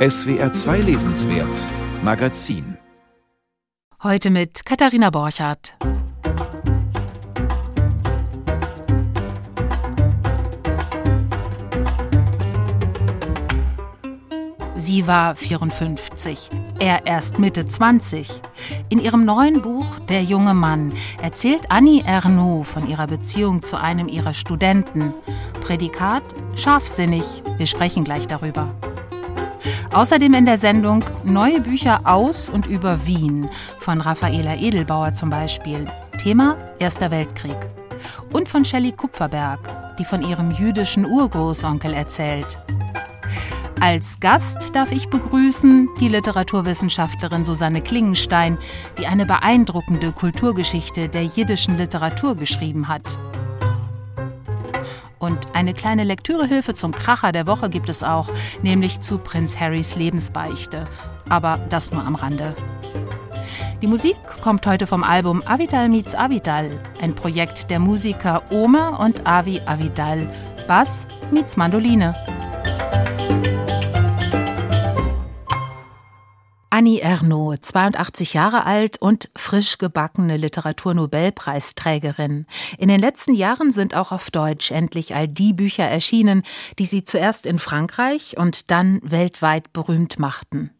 SWR 2 Lesenswert Magazin Heute mit Katharina Borchardt. Sie war 54, er erst Mitte 20. In ihrem neuen Buch Der junge Mann erzählt Annie Ernaux von ihrer Beziehung zu einem ihrer Studenten. Prädikat scharfsinnig, wir sprechen gleich darüber. Außerdem in der Sendung neue Bücher aus und über Wien von Raffaela Edelbauer zum Beispiel. Thema Erster Weltkrieg. Und von Shelley Kupferberg, die von ihrem jüdischen Urgroßonkel erzählt. Als Gast darf ich begrüßen die Literaturwissenschaftlerin Susanne Klingenstein, die eine beeindruckende Kulturgeschichte der jiddischen Literatur geschrieben hat. Und eine kleine Lektürehilfe zum Kracher der Woche gibt es auch, nämlich zu Prinz Harrys Lebensbeichte. Aber das nur am Rande. Die Musik kommt heute vom Album Avidal meets Avidal, ein Projekt der Musiker Ome und Avi Avidal. Bass meets Mandoline. Annie Ernaux, 82 Jahre alt und frisch gebackene Literaturnobelpreisträgerin. In den letzten Jahren sind auch auf Deutsch endlich all die Bücher erschienen, die sie zuerst in Frankreich und dann weltweit berühmt machten.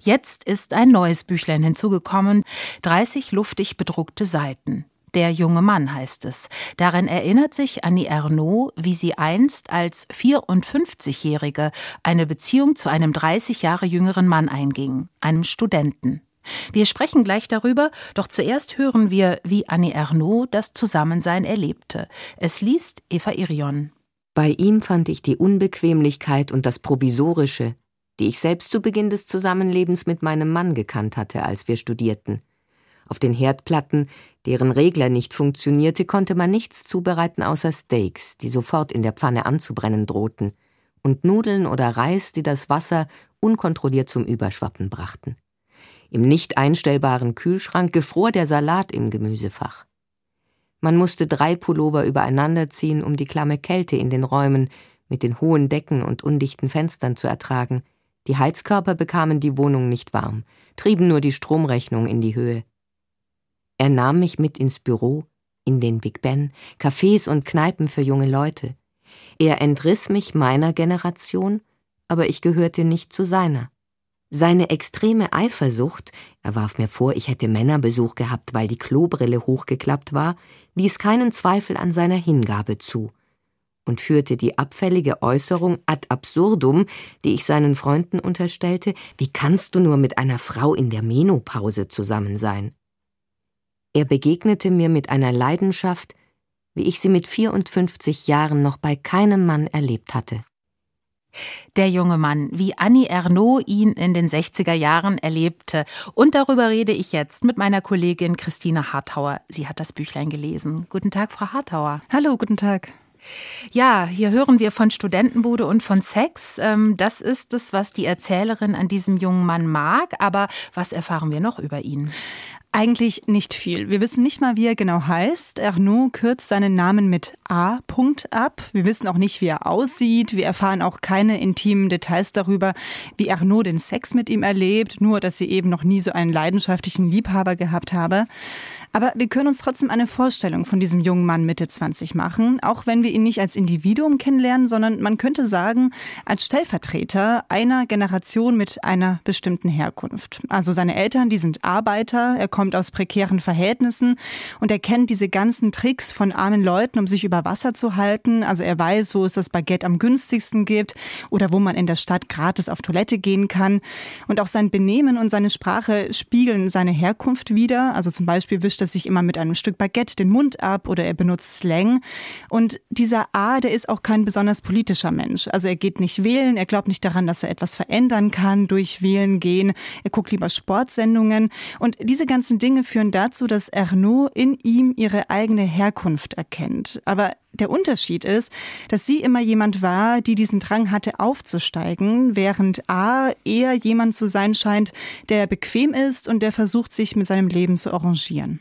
Jetzt ist ein neues Büchlein hinzugekommen, 30 luftig bedruckte Seiten. Der junge Mann heißt es. Darin erinnert sich Annie Ernaux, wie sie einst als 54-Jährige eine Beziehung zu einem 30 Jahre jüngeren Mann einging, einem Studenten. Wir sprechen gleich darüber, doch zuerst hören wir, wie Annie Ernaux das Zusammensein erlebte. Es liest Eva Irion. Bei ihm fand ich die Unbequemlichkeit und das Provisorische, die ich selbst zu Beginn des Zusammenlebens mit meinem Mann gekannt hatte, als wir studierten. Auf den Herdplatten, deren Regler nicht funktionierte, konnte man nichts zubereiten außer Steaks, die sofort in der Pfanne anzubrennen drohten, und Nudeln oder Reis, die das Wasser unkontrolliert zum Überschwappen brachten. Im nicht einstellbaren Kühlschrank gefror der Salat im Gemüsefach. Man musste drei Pullover übereinander ziehen, um die klamme Kälte in den Räumen mit den hohen Decken und undichten Fenstern zu ertragen. Die Heizkörper bekamen die Wohnung nicht warm, trieben nur die Stromrechnung in die Höhe. Er nahm mich mit ins Büro, in den Big Ben, Cafés und Kneipen für junge Leute. Er entriss mich meiner Generation, aber ich gehörte nicht zu seiner. Seine extreme Eifersucht, er warf mir vor, ich hätte Männerbesuch gehabt, weil die Klobrille hochgeklappt war, ließ keinen Zweifel an seiner Hingabe zu und führte die abfällige Äußerung ad absurdum, die ich seinen Freunden unterstellte, wie kannst du nur mit einer Frau in der Menopause zusammen sein? Er begegnete mir mit einer Leidenschaft, wie ich sie mit 54 Jahren noch bei keinem Mann erlebt hatte. Der junge Mann, wie Annie Ernaux ihn in den 60er Jahren erlebte. Und darüber rede ich jetzt mit meiner Kollegin Christine Hartauer. Sie hat das Büchlein gelesen. Guten Tag, Frau Hartauer. Hallo, guten Tag. Ja, hier hören wir von Studentenbude und von Sex. Ähm, das ist es, was die Erzählerin an diesem jungen Mann mag. Aber was erfahren wir noch über ihn? Eigentlich nicht viel. Wir wissen nicht mal, wie er genau heißt. Ernaud kürzt seinen Namen mit A. ab. Wir wissen auch nicht, wie er aussieht. Wir erfahren auch keine intimen Details darüber, wie Ernaud den Sex mit ihm erlebt, nur dass sie eben noch nie so einen leidenschaftlichen Liebhaber gehabt habe. Aber wir können uns trotzdem eine Vorstellung von diesem jungen Mann Mitte 20 machen, auch wenn wir ihn nicht als Individuum kennenlernen, sondern man könnte sagen, als Stellvertreter einer Generation mit einer bestimmten Herkunft. Also seine Eltern, die sind Arbeiter, er kommt aus prekären Verhältnissen und er kennt diese ganzen Tricks von armen Leuten, um sich über Wasser zu halten. Also er weiß, wo es das Baguette am günstigsten gibt oder wo man in der Stadt gratis auf Toilette gehen kann. Und auch sein Benehmen und seine Sprache spiegeln seine Herkunft wider. Also zum Beispiel wischt er sich immer mit einem Stück Baguette den Mund ab oder er benutzt Slang. Und dieser A, der ist auch kein besonders politischer Mensch. Also er geht nicht wählen, er glaubt nicht daran, dass er etwas verändern kann durch Wählen gehen. Er guckt lieber Sportsendungen. Und diese ganzen Dinge führen dazu, dass Ernaud in ihm ihre eigene Herkunft erkennt. Aber der Unterschied ist, dass sie immer jemand war, die diesen Drang hatte, aufzusteigen, während A eher jemand zu sein scheint, der bequem ist und der versucht, sich mit seinem Leben zu arrangieren.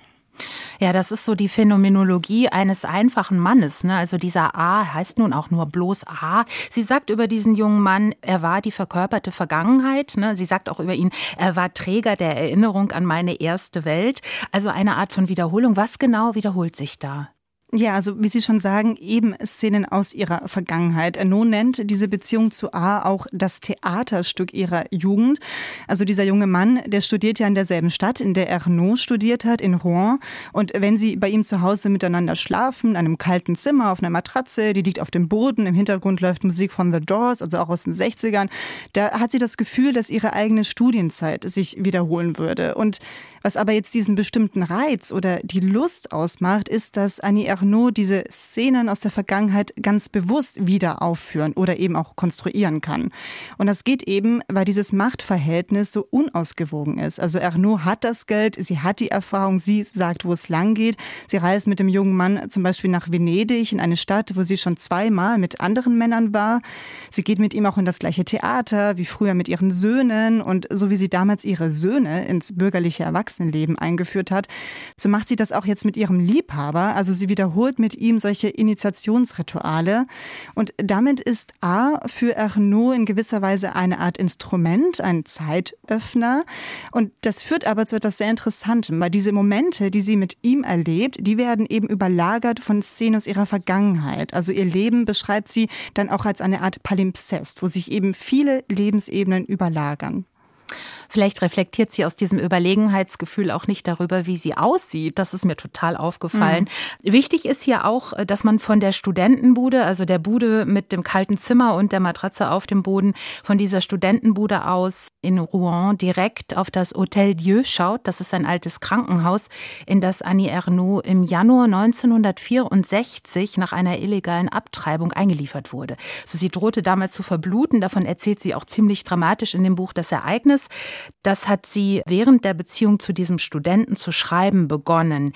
Ja, das ist so die Phänomenologie eines einfachen Mannes. Ne? Also dieser A heißt nun auch nur bloß A. Sie sagt über diesen jungen Mann, er war die verkörperte Vergangenheit. Ne? Sie sagt auch über ihn, er war Träger der Erinnerung an meine erste Welt. Also eine Art von Wiederholung. Was genau wiederholt sich da? Ja, also wie Sie schon sagen, eben Szenen aus ihrer Vergangenheit. Erno nennt diese Beziehung zu A auch das Theaterstück ihrer Jugend. Also dieser junge Mann, der studiert ja in derselben Stadt, in der Erno studiert hat, in Rouen. Und wenn sie bei ihm zu Hause miteinander schlafen, in einem kalten Zimmer, auf einer Matratze, die liegt auf dem Boden, im Hintergrund läuft Musik von The Doors, also auch aus den 60ern, da hat sie das Gefühl, dass ihre eigene Studienzeit sich wiederholen würde. Und was aber jetzt diesen bestimmten Reiz oder die Lust ausmacht, ist, dass Annie Arnaud diese Szenen aus der Vergangenheit ganz bewusst wieder aufführen oder eben auch konstruieren kann. Und das geht eben, weil dieses Machtverhältnis so unausgewogen ist. Also Arnaud hat das Geld, sie hat die Erfahrung, sie sagt, wo es lang geht. Sie reist mit dem jungen Mann zum Beispiel nach Venedig, in eine Stadt, wo sie schon zweimal mit anderen Männern war. Sie geht mit ihm auch in das gleiche Theater, wie früher mit ihren Söhnen. Und so wie sie damals ihre Söhne ins bürgerliche Erwachsene Erwachsenenleben eingeführt hat, so macht sie das auch jetzt mit ihrem Liebhaber. Also sie wiederholt mit ihm solche Initiationsrituale. Und damit ist A für Arnaud in gewisser Weise eine Art Instrument, ein Zeitöffner. Und das führt aber zu etwas sehr Interessantem, weil diese Momente, die sie mit ihm erlebt, die werden eben überlagert von Szenen aus ihrer Vergangenheit. Also ihr Leben beschreibt sie dann auch als eine Art Palimpsest, wo sich eben viele Lebensebenen überlagern. Vielleicht reflektiert sie aus diesem Überlegenheitsgefühl auch nicht darüber, wie sie aussieht. Das ist mir total aufgefallen. Mhm. Wichtig ist hier auch, dass man von der Studentenbude, also der Bude mit dem kalten Zimmer und der Matratze auf dem Boden, von dieser Studentenbude aus in Rouen direkt auf das Hotel Dieu schaut. Das ist ein altes Krankenhaus, in das Annie Ernaux im Januar 1964 nach einer illegalen Abtreibung eingeliefert wurde. Also sie drohte damals zu verbluten. Davon erzählt sie auch ziemlich dramatisch in dem Buch das Ereignis. Das hat sie während der Beziehung zu diesem Studenten zu schreiben begonnen.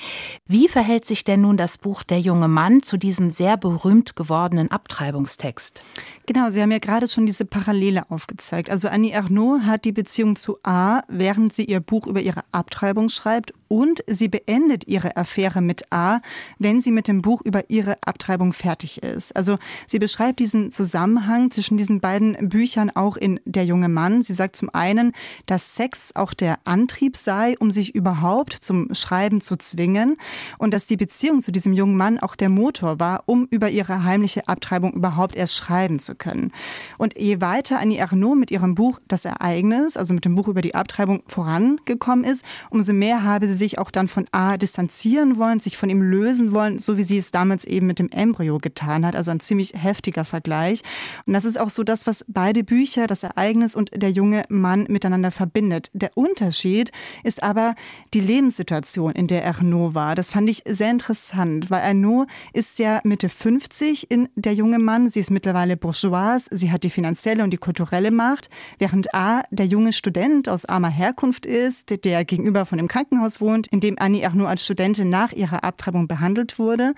Wie verhält sich denn nun das Buch Der junge Mann zu diesem sehr berühmt gewordenen Abtreibungstext? Genau, Sie haben ja gerade schon diese Parallele aufgezeigt. Also Annie Ernaux hat die Beziehung zu A, während sie ihr Buch über ihre Abtreibung schreibt, und sie beendet ihre Affäre mit A, wenn sie mit dem Buch über ihre Abtreibung fertig ist. Also sie beschreibt diesen Zusammenhang zwischen diesen beiden Büchern auch in Der junge Mann. Sie sagt zum einen, dass Sex auch der Antrieb sei, um sich überhaupt zum Schreiben zu zwingen und dass die Beziehung zu diesem jungen Mann auch der Motor war, um über ihre heimliche Abtreibung überhaupt erst schreiben zu können. Und je weiter Annie Ernaux mit ihrem Buch Das Ereignis, also mit dem Buch über die Abtreibung vorangekommen ist, umso mehr habe sie sich auch dann von A distanzieren wollen, sich von ihm lösen wollen, so wie sie es damals eben mit dem Embryo getan hat. Also ein ziemlich heftiger Vergleich. Und das ist auch so das, was beide Bücher, das Ereignis und der junge Mann miteinander verbindet. Der Unterschied ist aber die Lebenssituation, in der Arnaud war. Das fand ich sehr interessant, weil Arnaud ist ja Mitte 50 in der junge Mann. Sie ist mittlerweile bourgeois, sie hat die finanzielle und die kulturelle Macht, während A der junge Student aus armer Herkunft ist, der gegenüber von dem Krankenhaus wohnt, in dem Annie Arnaud als Studentin nach ihrer Abtreibung behandelt wurde.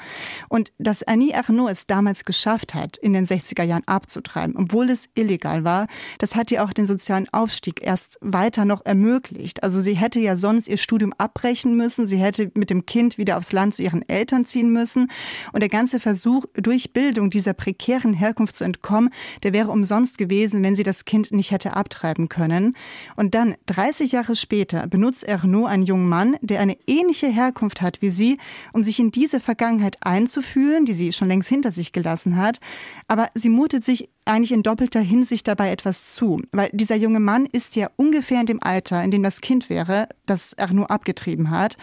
Und dass Annie Arnaud es damals geschafft hat, in den 60er Jahren abzutreiben, obwohl es illegal war, das hat ihr auch den sozialen Aufstieg erst weiter noch ermöglicht. Also sie hätte ja sonst ihr Studium abbrechen müssen, sie hätte mit dem Kind wieder aufs Land zu ihren Eltern ziehen müssen. Und der ganze Versuch, durch Bildung dieser prekären Herkunft zu entkommen, der wäre umsonst gewesen, wenn sie das Kind nicht hätte abtreiben können. Und dann, 30 Jahre später, benutzt Ernaud einen jungen Mann, der eine ähnliche Herkunft hat wie sie, um sich in diese Vergangenheit einzufühlen, die sie schon längst hinter sich gelassen hat. Aber sie mutet sich eigentlich in doppelter Hinsicht dabei etwas zu, weil dieser junge Mann ist ja ungefähr in dem Alter, in dem das Kind wäre, das er nur abgetrieben hat.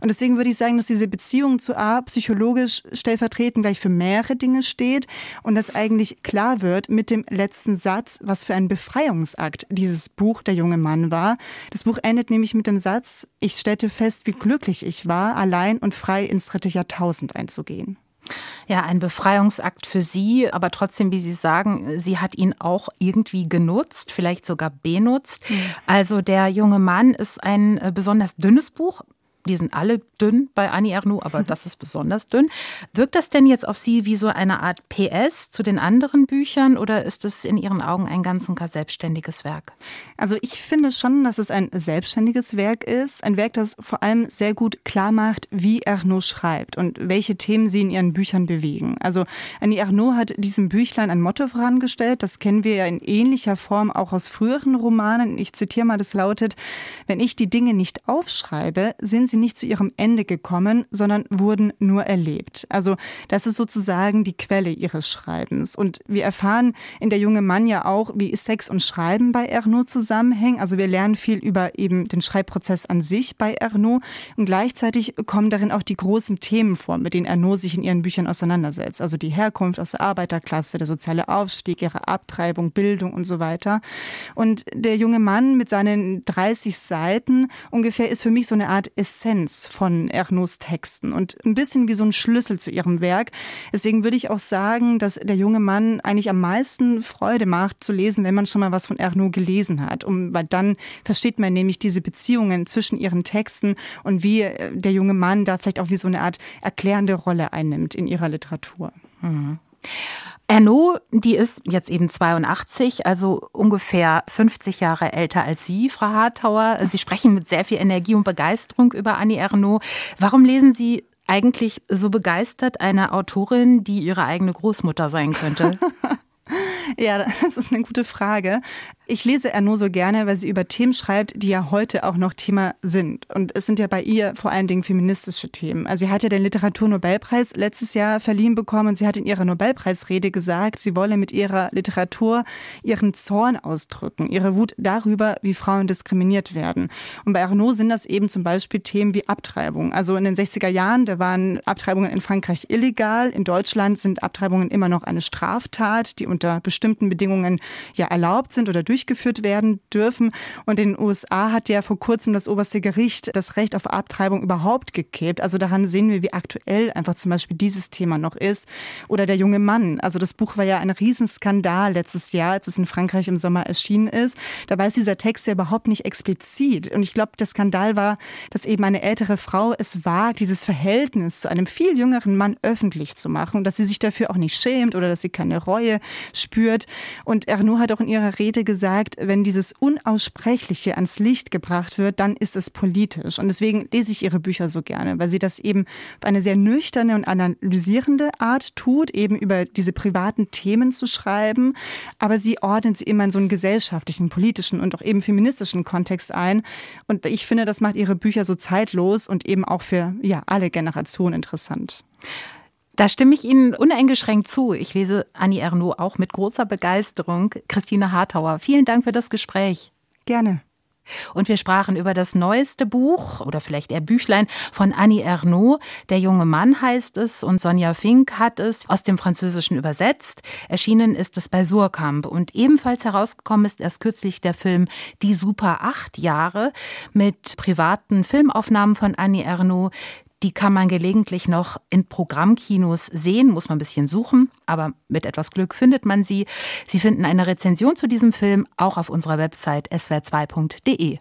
Und deswegen würde ich sagen, dass diese Beziehung zu A psychologisch stellvertretend gleich für mehrere Dinge steht und dass eigentlich klar wird mit dem letzten Satz, was für ein Befreiungsakt dieses Buch Der junge Mann war. Das Buch endet nämlich mit dem Satz, ich stellte fest, wie glücklich ich war, allein und frei ins dritte Jahrtausend einzugehen. Ja, ein Befreiungsakt für Sie, aber trotzdem, wie Sie sagen, sie hat ihn auch irgendwie genutzt, vielleicht sogar benutzt. Mhm. Also der junge Mann ist ein äh, besonders dünnes Buch, Die sind alle dünn bei Annie Ernaux, aber das ist besonders dünn. Wirkt das denn jetzt auf Sie wie so eine Art PS zu den anderen Büchern oder ist es in Ihren Augen ein ganz und gar selbstständiges Werk? Also ich finde schon, dass es ein selbstständiges Werk ist. Ein Werk, das vor allem sehr gut klar macht, wie Ernaux schreibt und welche Themen sie in ihren Büchern bewegen. Also Annie Ernaux hat diesem Büchlein ein Motto vorangestellt. Das kennen wir ja in ähnlicher Form auch aus früheren Romanen. Ich zitiere mal, das lautet, wenn ich die Dinge nicht aufschreibe, sind sie nicht zu ihrem Ende gekommen, sondern wurden nur erlebt. Also das ist sozusagen die Quelle ihres Schreibens. Und wir erfahren in der junge Mann ja auch, wie Sex und Schreiben bei Ernaud zusammenhängen. Also wir lernen viel über eben den Schreibprozess an sich bei Ernaud und gleichzeitig kommen darin auch die großen Themen vor, mit denen Ernaud sich in ihren Büchern auseinandersetzt. Also die Herkunft aus der Arbeiterklasse, der soziale Aufstieg, ihre Abtreibung, Bildung und so weiter. Und der junge Mann mit seinen 30 Seiten ungefähr ist für mich so eine Art Essenz von Ernauds Texten und ein bisschen wie so ein Schlüssel zu ihrem Werk. Deswegen würde ich auch sagen, dass der junge Mann eigentlich am meisten Freude macht zu lesen, wenn man schon mal was von Ernaud gelesen hat. Um, weil dann versteht man nämlich diese Beziehungen zwischen ihren Texten und wie äh, der junge Mann da vielleicht auch wie so eine Art erklärende Rolle einnimmt in ihrer Literatur. Mhm. Ernaud, die ist jetzt eben 82, also ungefähr 50 Jahre älter als Sie, Frau Hartauer. Sie sprechen mit sehr viel Energie und Begeisterung über Annie Ernaud. Warum lesen Sie eigentlich so begeistert eine Autorin, die Ihre eigene Großmutter sein könnte? Ja, das ist eine gute Frage. Ich lese Erno so gerne, weil sie über Themen schreibt, die ja heute auch noch Thema sind. Und es sind ja bei ihr vor allen Dingen feministische Themen. Also sie hat ja den Literaturnobelpreis letztes Jahr verliehen bekommen und sie hat in ihrer Nobelpreisrede gesagt, sie wolle mit ihrer Literatur ihren Zorn ausdrücken, ihre Wut darüber, wie Frauen diskriminiert werden. Und bei Arnaud sind das eben zum Beispiel Themen wie Abtreibung. Also in den 60er Jahren, da waren Abtreibungen in Frankreich illegal. In Deutschland sind Abtreibungen immer noch eine Straftat, die unter bestimmten Bedingungen ja erlaubt sind oder durch durchgeführt werden dürfen. Und in den USA hat ja vor kurzem das oberste Gericht das Recht auf Abtreibung überhaupt gekippt. Also daran sehen wir, wie aktuell einfach zum Beispiel dieses Thema noch ist. Oder der junge Mann. Also das Buch war ja ein Riesenskandal letztes Jahr, als es in Frankreich im Sommer erschienen ist. Dabei ist dieser Text ja überhaupt nicht explizit. Und ich glaube, der Skandal war, dass eben eine ältere Frau es wagt, dieses Verhältnis zu einem viel jüngeren Mann öffentlich zu machen und dass sie sich dafür auch nicht schämt oder dass sie keine Reue spürt. Und Ernaud hat auch in ihrer Rede gesagt, sagt, wenn dieses Unaussprechliche ans Licht gebracht wird, dann ist es politisch. Und deswegen lese ich ihre Bücher so gerne, weil sie das eben auf eine sehr nüchterne und analysierende Art tut, eben über diese privaten Themen zu schreiben. Aber sie ordnet sie immer in so einen gesellschaftlichen, politischen und auch eben feministischen Kontext ein. Und ich finde, das macht ihre Bücher so zeitlos und eben auch für ja, alle Generationen interessant. Da stimme ich Ihnen uneingeschränkt zu. Ich lese Annie Ernaux auch mit großer Begeisterung. Christine Hartauer, vielen Dank für das Gespräch. Gerne. Und wir sprachen über das neueste Buch oder vielleicht eher Büchlein von Annie Ernaux. Der junge Mann heißt es und Sonja Fink hat es aus dem Französischen übersetzt. Erschienen ist es bei Surkamp und ebenfalls herausgekommen ist erst kürzlich der Film Die Super Acht Jahre mit privaten Filmaufnahmen von Annie Ernaux. Die kann man gelegentlich noch in Programmkinos sehen, muss man ein bisschen suchen, aber mit etwas Glück findet man sie. Sie finden eine Rezension zu diesem Film auch auf unserer Website swr2.de.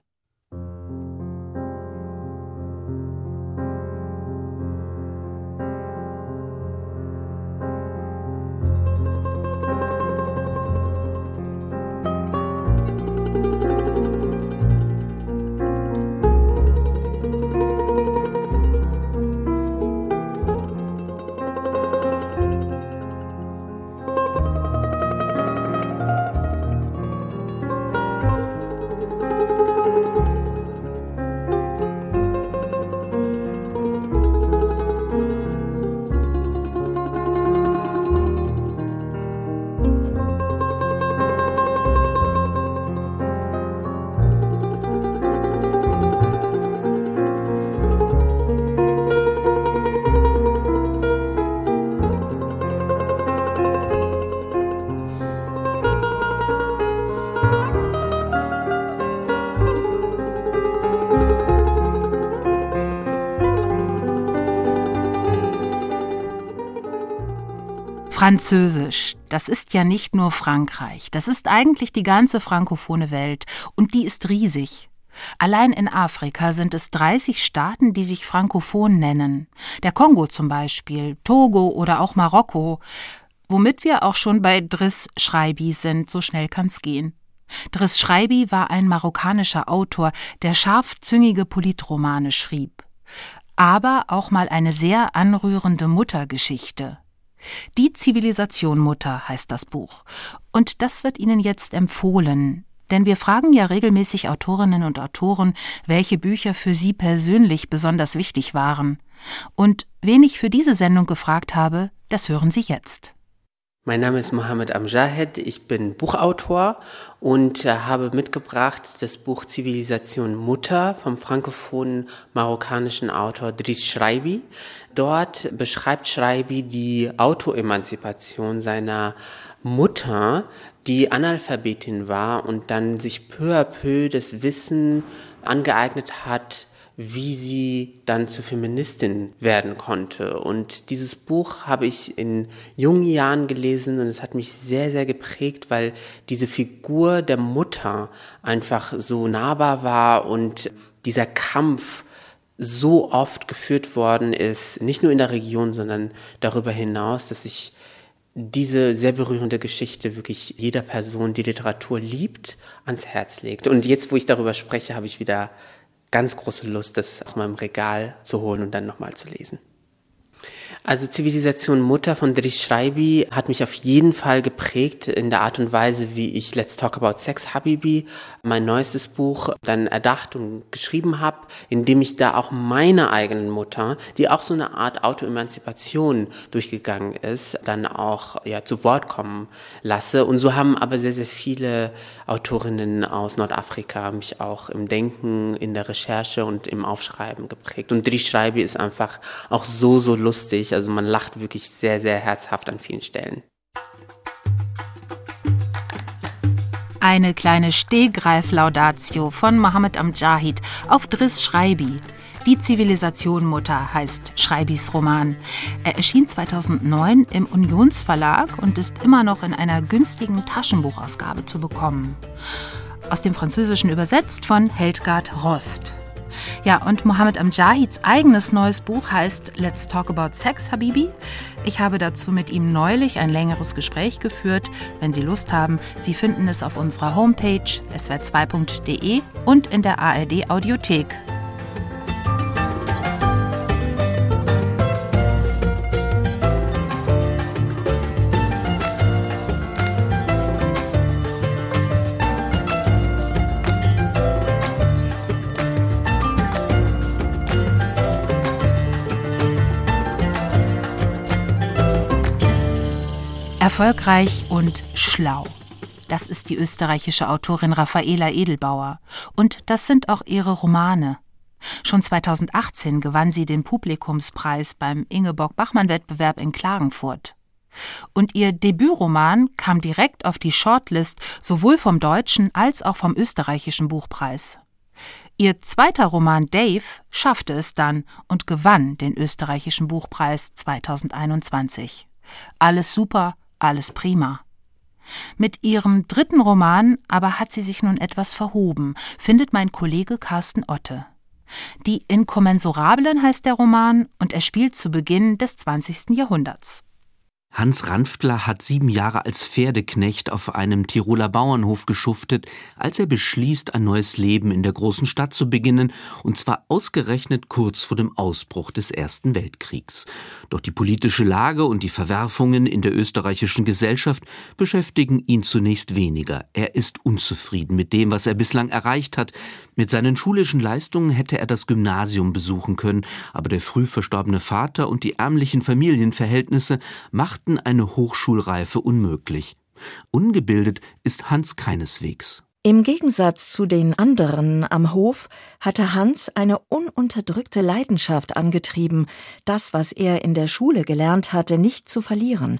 Französisch, das ist ja nicht nur Frankreich, das ist eigentlich die ganze frankophone Welt und die ist riesig. Allein in Afrika sind es 30 Staaten, die sich frankophon nennen. Der Kongo zum Beispiel, Togo oder auch Marokko. Womit wir auch schon bei Driss Schreibi sind, so schnell kann's gehen. Driss Schreibi war ein marokkanischer Autor, der scharfzüngige Politromane schrieb. Aber auch mal eine sehr anrührende Muttergeschichte. Die Zivilisation Mutter heißt das Buch. Und das wird Ihnen jetzt empfohlen, denn wir fragen ja regelmäßig Autorinnen und Autoren, welche Bücher für sie persönlich besonders wichtig waren. Und wen ich für diese Sendung gefragt habe, das hören Sie jetzt. Mein Name ist Mohammed Amjahed, ich bin Buchautor und äh, habe mitgebracht das Buch Zivilisation Mutter vom frankophonen marokkanischen Autor Driss Schreibi. Dort beschreibt Schreibi die Autoemanzipation seiner Mutter, die Analphabetin war und dann sich peu à peu das Wissen angeeignet hat, wie sie dann zur Feministin werden konnte. Und dieses Buch habe ich in jungen Jahren gelesen und es hat mich sehr, sehr geprägt, weil diese Figur der Mutter einfach so nahbar war und dieser Kampf so oft geführt worden ist, nicht nur in der Region, sondern darüber hinaus, dass ich diese sehr berührende Geschichte wirklich jeder Person, die Literatur liebt, ans Herz legt. Und jetzt, wo ich darüber spreche, habe ich wieder ganz große Lust, das aus meinem Regal zu holen und dann nochmal zu lesen. Also Zivilisation Mutter von Driss Schreibi hat mich auf jeden Fall geprägt in der Art und Weise, wie ich Let's Talk About Sex Habibi, mein neuestes Buch, dann erdacht und geschrieben habe, indem ich da auch meine eigenen Mutter, die auch so eine Art Autoemanzipation durchgegangen ist, dann auch ja zu Wort kommen lasse. Und so haben aber sehr, sehr viele Autorinnen aus Nordafrika mich auch im Denken, in der Recherche und im Aufschreiben geprägt. Und Driss Schreibi ist einfach auch so, so lustig. Also man lacht wirklich sehr, sehr herzhaft an vielen Stellen. Eine kleine Stehgreif-Laudatio von Mohammed Amjahid auf Driss Schreibi. Die Zivilisation Mutter heißt Schreibis Roman. Er erschien 2009 im Unionsverlag und ist immer noch in einer günstigen Taschenbuchausgabe zu bekommen. Aus dem Französischen übersetzt von Heldgard Rost. Ja, und Mohammed Amjahids eigenes neues Buch heißt Let's Talk About Sex, Habibi. Ich habe dazu mit ihm neulich ein längeres Gespräch geführt. Wenn Sie Lust haben, Sie finden es auf unserer Homepage swr2.de und in der ARD Audiothek. Erfolgreich und schlau. Das ist die österreichische Autorin Raffaela Edelbauer. Und das sind auch ihre Romane. Schon 2018 gewann sie den Publikumspreis beim Ingeborg-Bachmann-Wettbewerb in Klagenfurt. Und ihr Debütroman kam direkt auf die Shortlist sowohl vom deutschen als auch vom österreichischen Buchpreis. Ihr zweiter Roman Dave schaffte es dann und gewann den österreichischen Buchpreis 2021. Alles super, alles prima. Mit ihrem dritten Roman aber hat sie sich nun etwas verhoben, findet mein Kollege Carsten Otte. Die Inkommensurablen heißt der Roman und er spielt zu Beginn des 20. Jahrhunderts. Hans Ranftler hat sieben Jahre als Pferdeknecht auf einem Tiroler Bauernhof geschuftet, als er beschließt, ein neues Leben in der großen Stadt zu beginnen, und zwar ausgerechnet kurz vor dem Ausbruch des Ersten Weltkriegs. Doch die politische Lage und die Verwerfungen in der österreichischen Gesellschaft beschäftigen ihn zunächst weniger. Er ist unzufrieden mit dem, was er bislang erreicht hat. Mit seinen schulischen Leistungen hätte er das Gymnasium besuchen können, aber der früh verstorbene Vater und die ärmlichen Familienverhältnisse machten eine Hochschulreife unmöglich. Ungebildet ist Hans keineswegs. Im Gegensatz zu den anderen am Hof hatte Hans eine ununterdrückte Leidenschaft angetrieben, das, was er in der Schule gelernt hatte, nicht zu verlieren,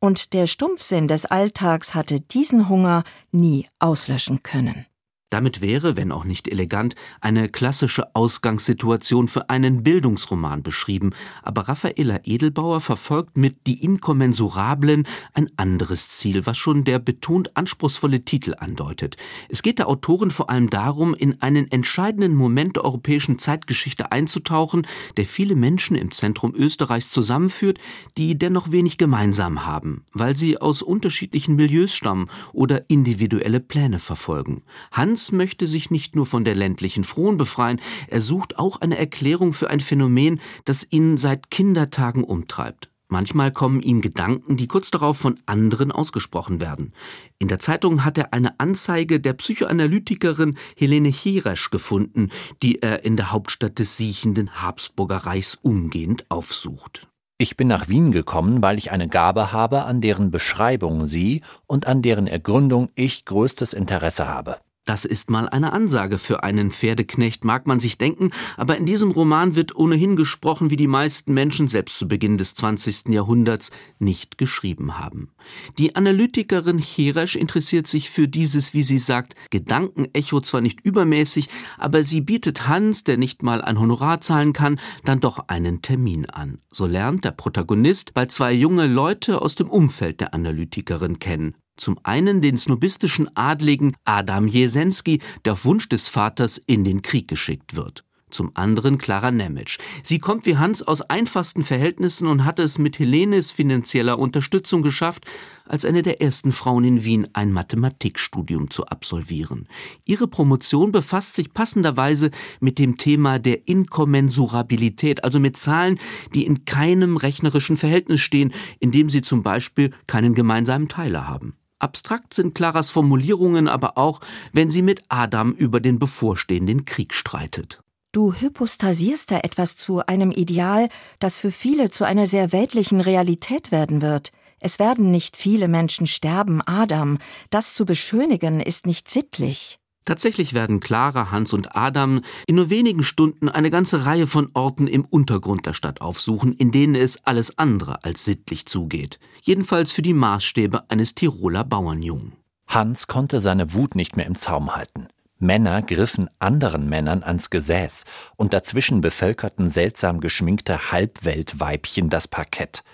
und der Stumpfsinn des Alltags hatte diesen Hunger nie auslöschen können. Damit wäre, wenn auch nicht elegant, eine klassische Ausgangssituation für einen Bildungsroman beschrieben, aber Raffaella Edelbauer verfolgt mit Die Inkommensurablen ein anderes Ziel, was schon der betont anspruchsvolle Titel andeutet. Es geht der Autorin vor allem darum, in einen entscheidenden Moment der europäischen Zeitgeschichte einzutauchen, der viele Menschen im Zentrum Österreichs zusammenführt, die dennoch wenig gemeinsam haben, weil sie aus unterschiedlichen Milieus stammen oder individuelle Pläne verfolgen. Hans Hans möchte sich nicht nur von der ländlichen Frohen befreien, er sucht auch eine Erklärung für ein Phänomen, das ihn seit Kindertagen umtreibt. Manchmal kommen ihm Gedanken, die kurz darauf von anderen ausgesprochen werden. In der Zeitung hat er eine Anzeige der Psychoanalytikerin Helene Hiresch gefunden, die er in der Hauptstadt des siechenden Habsburger Reichs umgehend aufsucht. Ich bin nach Wien gekommen, weil ich eine Gabe habe, an deren Beschreibung Sie und an deren Ergründung ich größtes Interesse habe. Das ist mal eine Ansage für einen Pferdeknecht, mag man sich denken, aber in diesem Roman wird ohnehin gesprochen, wie die meisten Menschen selbst zu Beginn des 20. Jahrhunderts nicht geschrieben haben. Die Analytikerin Cheresch interessiert sich für dieses, wie sie sagt, Gedankenecho zwar nicht übermäßig, aber sie bietet Hans, der nicht mal ein Honorar zahlen kann, dann doch einen Termin an. So lernt der Protagonist bald zwei junge Leute aus dem Umfeld der Analytikerin kennen. Zum einen den snobistischen Adligen Adam Jesensky, der auf Wunsch des Vaters in den Krieg geschickt wird. Zum anderen Clara Nemitsch. Sie kommt wie Hans aus einfachsten Verhältnissen und hat es mit Helenes finanzieller Unterstützung geschafft, als eine der ersten Frauen in Wien ein Mathematikstudium zu absolvieren. Ihre Promotion befasst sich passenderweise mit dem Thema der Inkommensurabilität, also mit Zahlen, die in keinem rechnerischen Verhältnis stehen, indem sie zum Beispiel keinen gemeinsamen Teiler haben. Abstrakt sind Claras Formulierungen aber auch, wenn sie mit Adam über den bevorstehenden Krieg streitet. Du hypostasierst da etwas zu einem Ideal, das für viele zu einer sehr weltlichen Realität werden wird. Es werden nicht viele Menschen sterben, Adam. Das zu beschönigen ist nicht sittlich. Tatsächlich werden Clara, Hans und Adam in nur wenigen Stunden eine ganze Reihe von Orten im Untergrund der Stadt aufsuchen, in denen es alles andere als sittlich zugeht. Jedenfalls für die Maßstäbe eines Tiroler Bauernjungen. Hans konnte seine Wut nicht mehr im Zaum halten. Männer griffen anderen Männern ans Gesäß, und dazwischen bevölkerten seltsam geschminkte Halbweltweibchen das Parkett.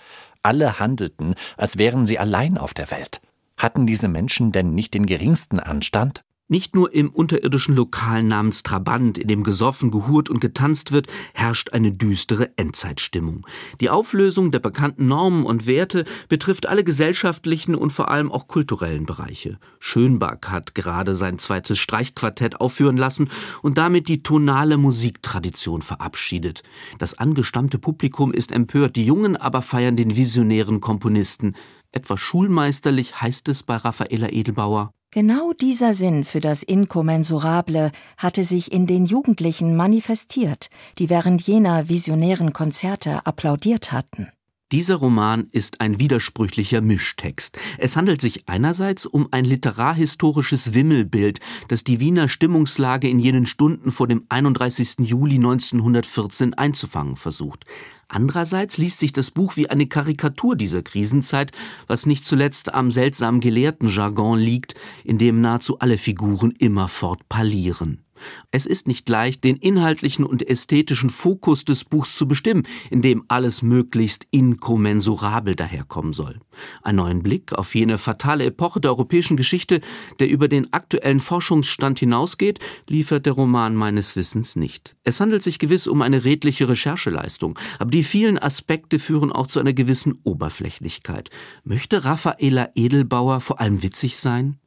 Alle handelten, als wären sie allein auf der Welt. Hatten diese Menschen denn nicht den geringsten Anstand? Nicht nur im unterirdischen Lokal namens Trabant, in dem gesoffen, gehurt und getanzt wird, herrscht eine düstere Endzeitstimmung. Die Auflösung der bekannten Normen und Werte betrifft alle gesellschaftlichen und vor allem auch kulturellen Bereiche. Schönbach hat gerade sein zweites Streichquartett aufführen lassen und damit die tonale Musiktradition verabschiedet. Das angestammte Publikum ist empört, die Jungen aber feiern den visionären Komponisten. Etwas schulmeisterlich heißt es bei Raffaella Edelbauer. Genau dieser Sinn für das Inkommensurable hatte sich in den Jugendlichen manifestiert, die während jener visionären Konzerte applaudiert hatten. Dieser Roman ist ein widersprüchlicher Mischtext. Es handelt sich einerseits um ein literarhistorisches Wimmelbild, das die Wiener Stimmungslage in jenen Stunden vor dem 31. Juli 1914 einzufangen versucht. Andererseits liest sich das Buch wie eine Karikatur dieser Krisenzeit, was nicht zuletzt am seltsamen Gelehrtenjargon liegt, in dem nahezu alle Figuren immerfort parlieren. Es ist nicht leicht, den inhaltlichen und ästhetischen Fokus des Buchs zu bestimmen, in dem alles möglichst inkommensurabel daherkommen soll. Einen neuen Blick auf jene fatale Epoche der europäischen Geschichte, der über den aktuellen Forschungsstand hinausgeht, liefert der Roman meines Wissens nicht. Es handelt sich gewiss um eine redliche Rechercheleistung, aber die vielen Aspekte führen auch zu einer gewissen Oberflächlichkeit. Möchte Raffaela Edelbauer vor allem witzig sein?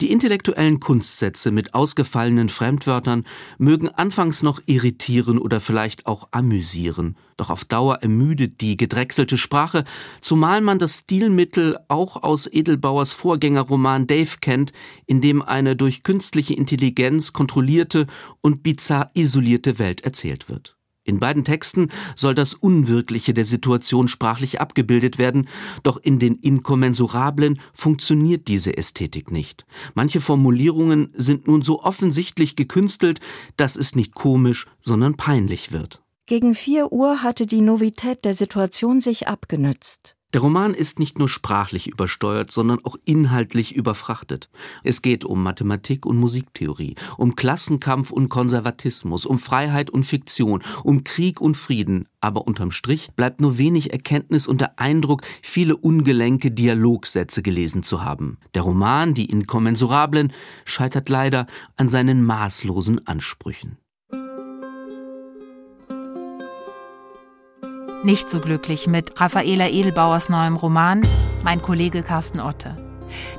Die intellektuellen Kunstsätze mit ausgefallenen Fremdwörtern mögen anfangs noch irritieren oder vielleicht auch amüsieren, doch auf Dauer ermüdet die gedrechselte Sprache, zumal man das Stilmittel auch aus Edelbauers Vorgängerroman Dave kennt, in dem eine durch künstliche Intelligenz kontrollierte und bizarr isolierte Welt erzählt wird. In beiden Texten soll das Unwirkliche der Situation sprachlich abgebildet werden, doch in den Inkommensurablen funktioniert diese Ästhetik nicht. Manche Formulierungen sind nun so offensichtlich gekünstelt, dass es nicht komisch, sondern peinlich wird. Gegen vier Uhr hatte die Novität der Situation sich abgenützt. Der Roman ist nicht nur sprachlich übersteuert, sondern auch inhaltlich überfrachtet. Es geht um Mathematik und Musiktheorie, um Klassenkampf und Konservatismus, um Freiheit und Fiktion, um Krieg und Frieden, aber unterm Strich bleibt nur wenig Erkenntnis und der Eindruck, viele ungelenke Dialogsätze gelesen zu haben. Der Roman, die Inkommensurablen, scheitert leider an seinen maßlosen Ansprüchen. Nicht so glücklich mit Raffaela Edelbauers neuem Roman Mein Kollege Carsten Otte.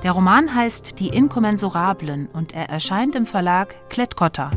Der Roman heißt Die Inkommensurablen und er erscheint im Verlag Klettkotter.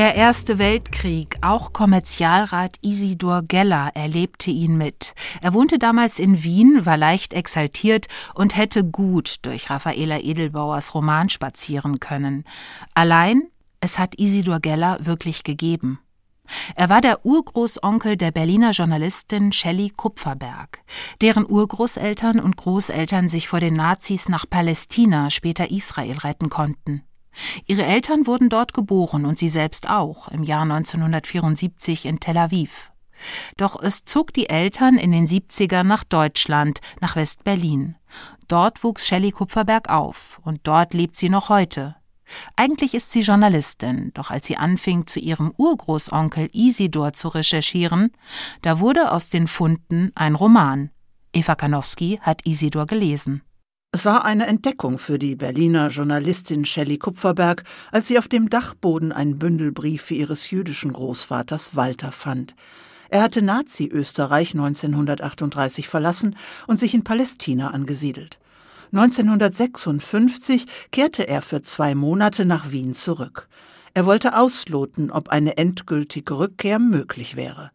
Der Erste Weltkrieg, auch Kommerzialrat Isidor Geller erlebte ihn mit. Er wohnte damals in Wien, war leicht exaltiert und hätte gut durch Raffaela Edelbauers Roman spazieren können. Allein, es hat Isidor Geller wirklich gegeben. Er war der Urgroßonkel der Berliner Journalistin Shelley Kupferberg, deren Urgroßeltern und Großeltern sich vor den Nazis nach Palästina, später Israel retten konnten. Ihre Eltern wurden dort geboren und sie selbst auch im Jahr 1974 in Tel Aviv. Doch es zog die Eltern in den 70ern nach Deutschland, nach West-Berlin. Dort wuchs Shelley Kupferberg auf und dort lebt sie noch heute. Eigentlich ist sie Journalistin, doch als sie anfing, zu ihrem Urgroßonkel Isidor zu recherchieren, da wurde aus den Funden ein Roman. Eva Kanowski hat Isidor gelesen. Es war eine Entdeckung für die Berliner Journalistin Shelley Kupferberg, als sie auf dem Dachboden ein Bündel Briefe ihres jüdischen Großvaters Walter fand. Er hatte Nazi-Österreich 1938 verlassen und sich in Palästina angesiedelt. 1956 kehrte er für zwei Monate nach Wien zurück. Er wollte ausloten, ob eine endgültige Rückkehr möglich wäre.